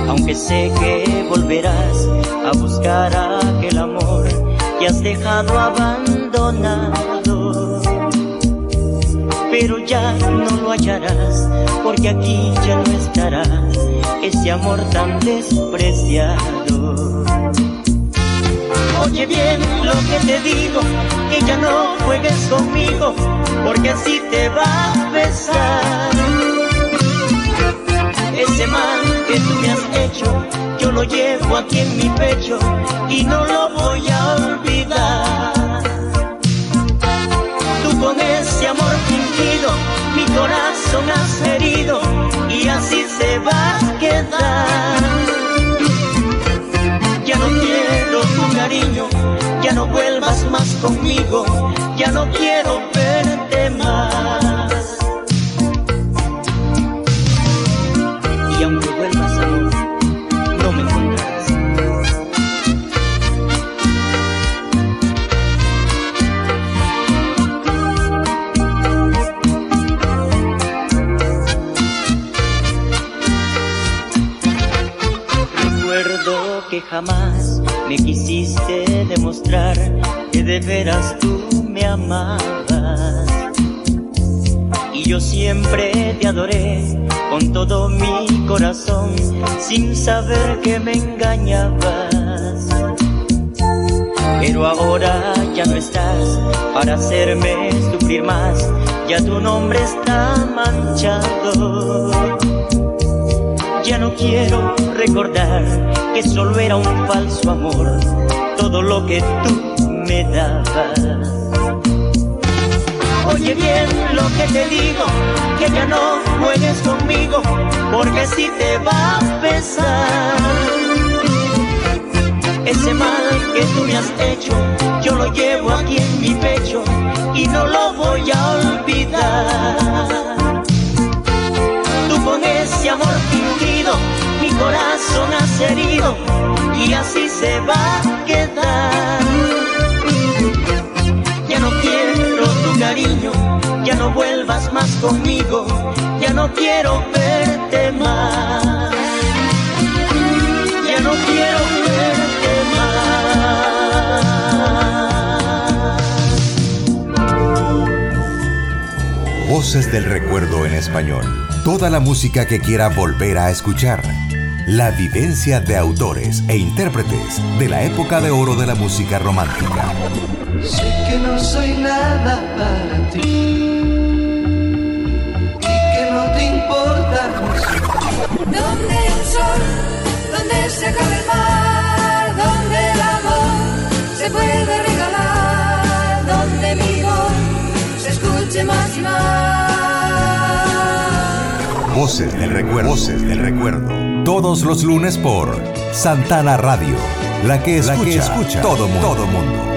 Aunque sé que volverás a buscar aquel amor que has dejado abandonado pero ya no lo hallarás, porque aquí ya no estará ese amor tan despreciado. Oye bien lo que te digo, que ya no juegues conmigo, porque así te va a besar. Ese mal que tú me has hecho, yo lo llevo aquí en mi pecho y no lo voy a olvidar. Tú con ese amor fingido, mi corazón has herido y así se va a quedar. No quiero tu cariño, ya no vuelvas más conmigo, ya no quiero verte más. Y aunque vuelvas amor, no me encontrarás. Recuerdo que jamás me quisiste demostrar que de veras tú me amabas. Y yo siempre te adoré con todo mi corazón, sin saber que me engañabas. Pero ahora ya no estás para hacerme sufrir más, ya tu nombre está manchado. Ya no quiero recordar que solo era un falso amor todo lo que tú me dabas. Oye bien lo que te digo, que ya no juegues conmigo, porque si te va a pesar. Ese mal que tú me has hecho, yo lo llevo aquí en mi pecho y no lo voy a olvidar. Tú con ese amor así se va a quedar. Ya no quiero tu cariño, ya no vuelvas más conmigo, ya no quiero verte más. Ya no quiero verte más. Voces del recuerdo en español. Toda la música que quiera volver a escuchar. La vivencia de autores e intérpretes de la época de oro de la música romántica. Sé que no soy nada para ti y que no te importa Donde un sol, donde se acabe el mar, donde el amor se puede regalar, donde mi voz se escuche más y más. Voces del recuerdo. Voces del recuerdo. Todos los lunes por Santana Radio. La que escucha, todo mundo. Todo mundo.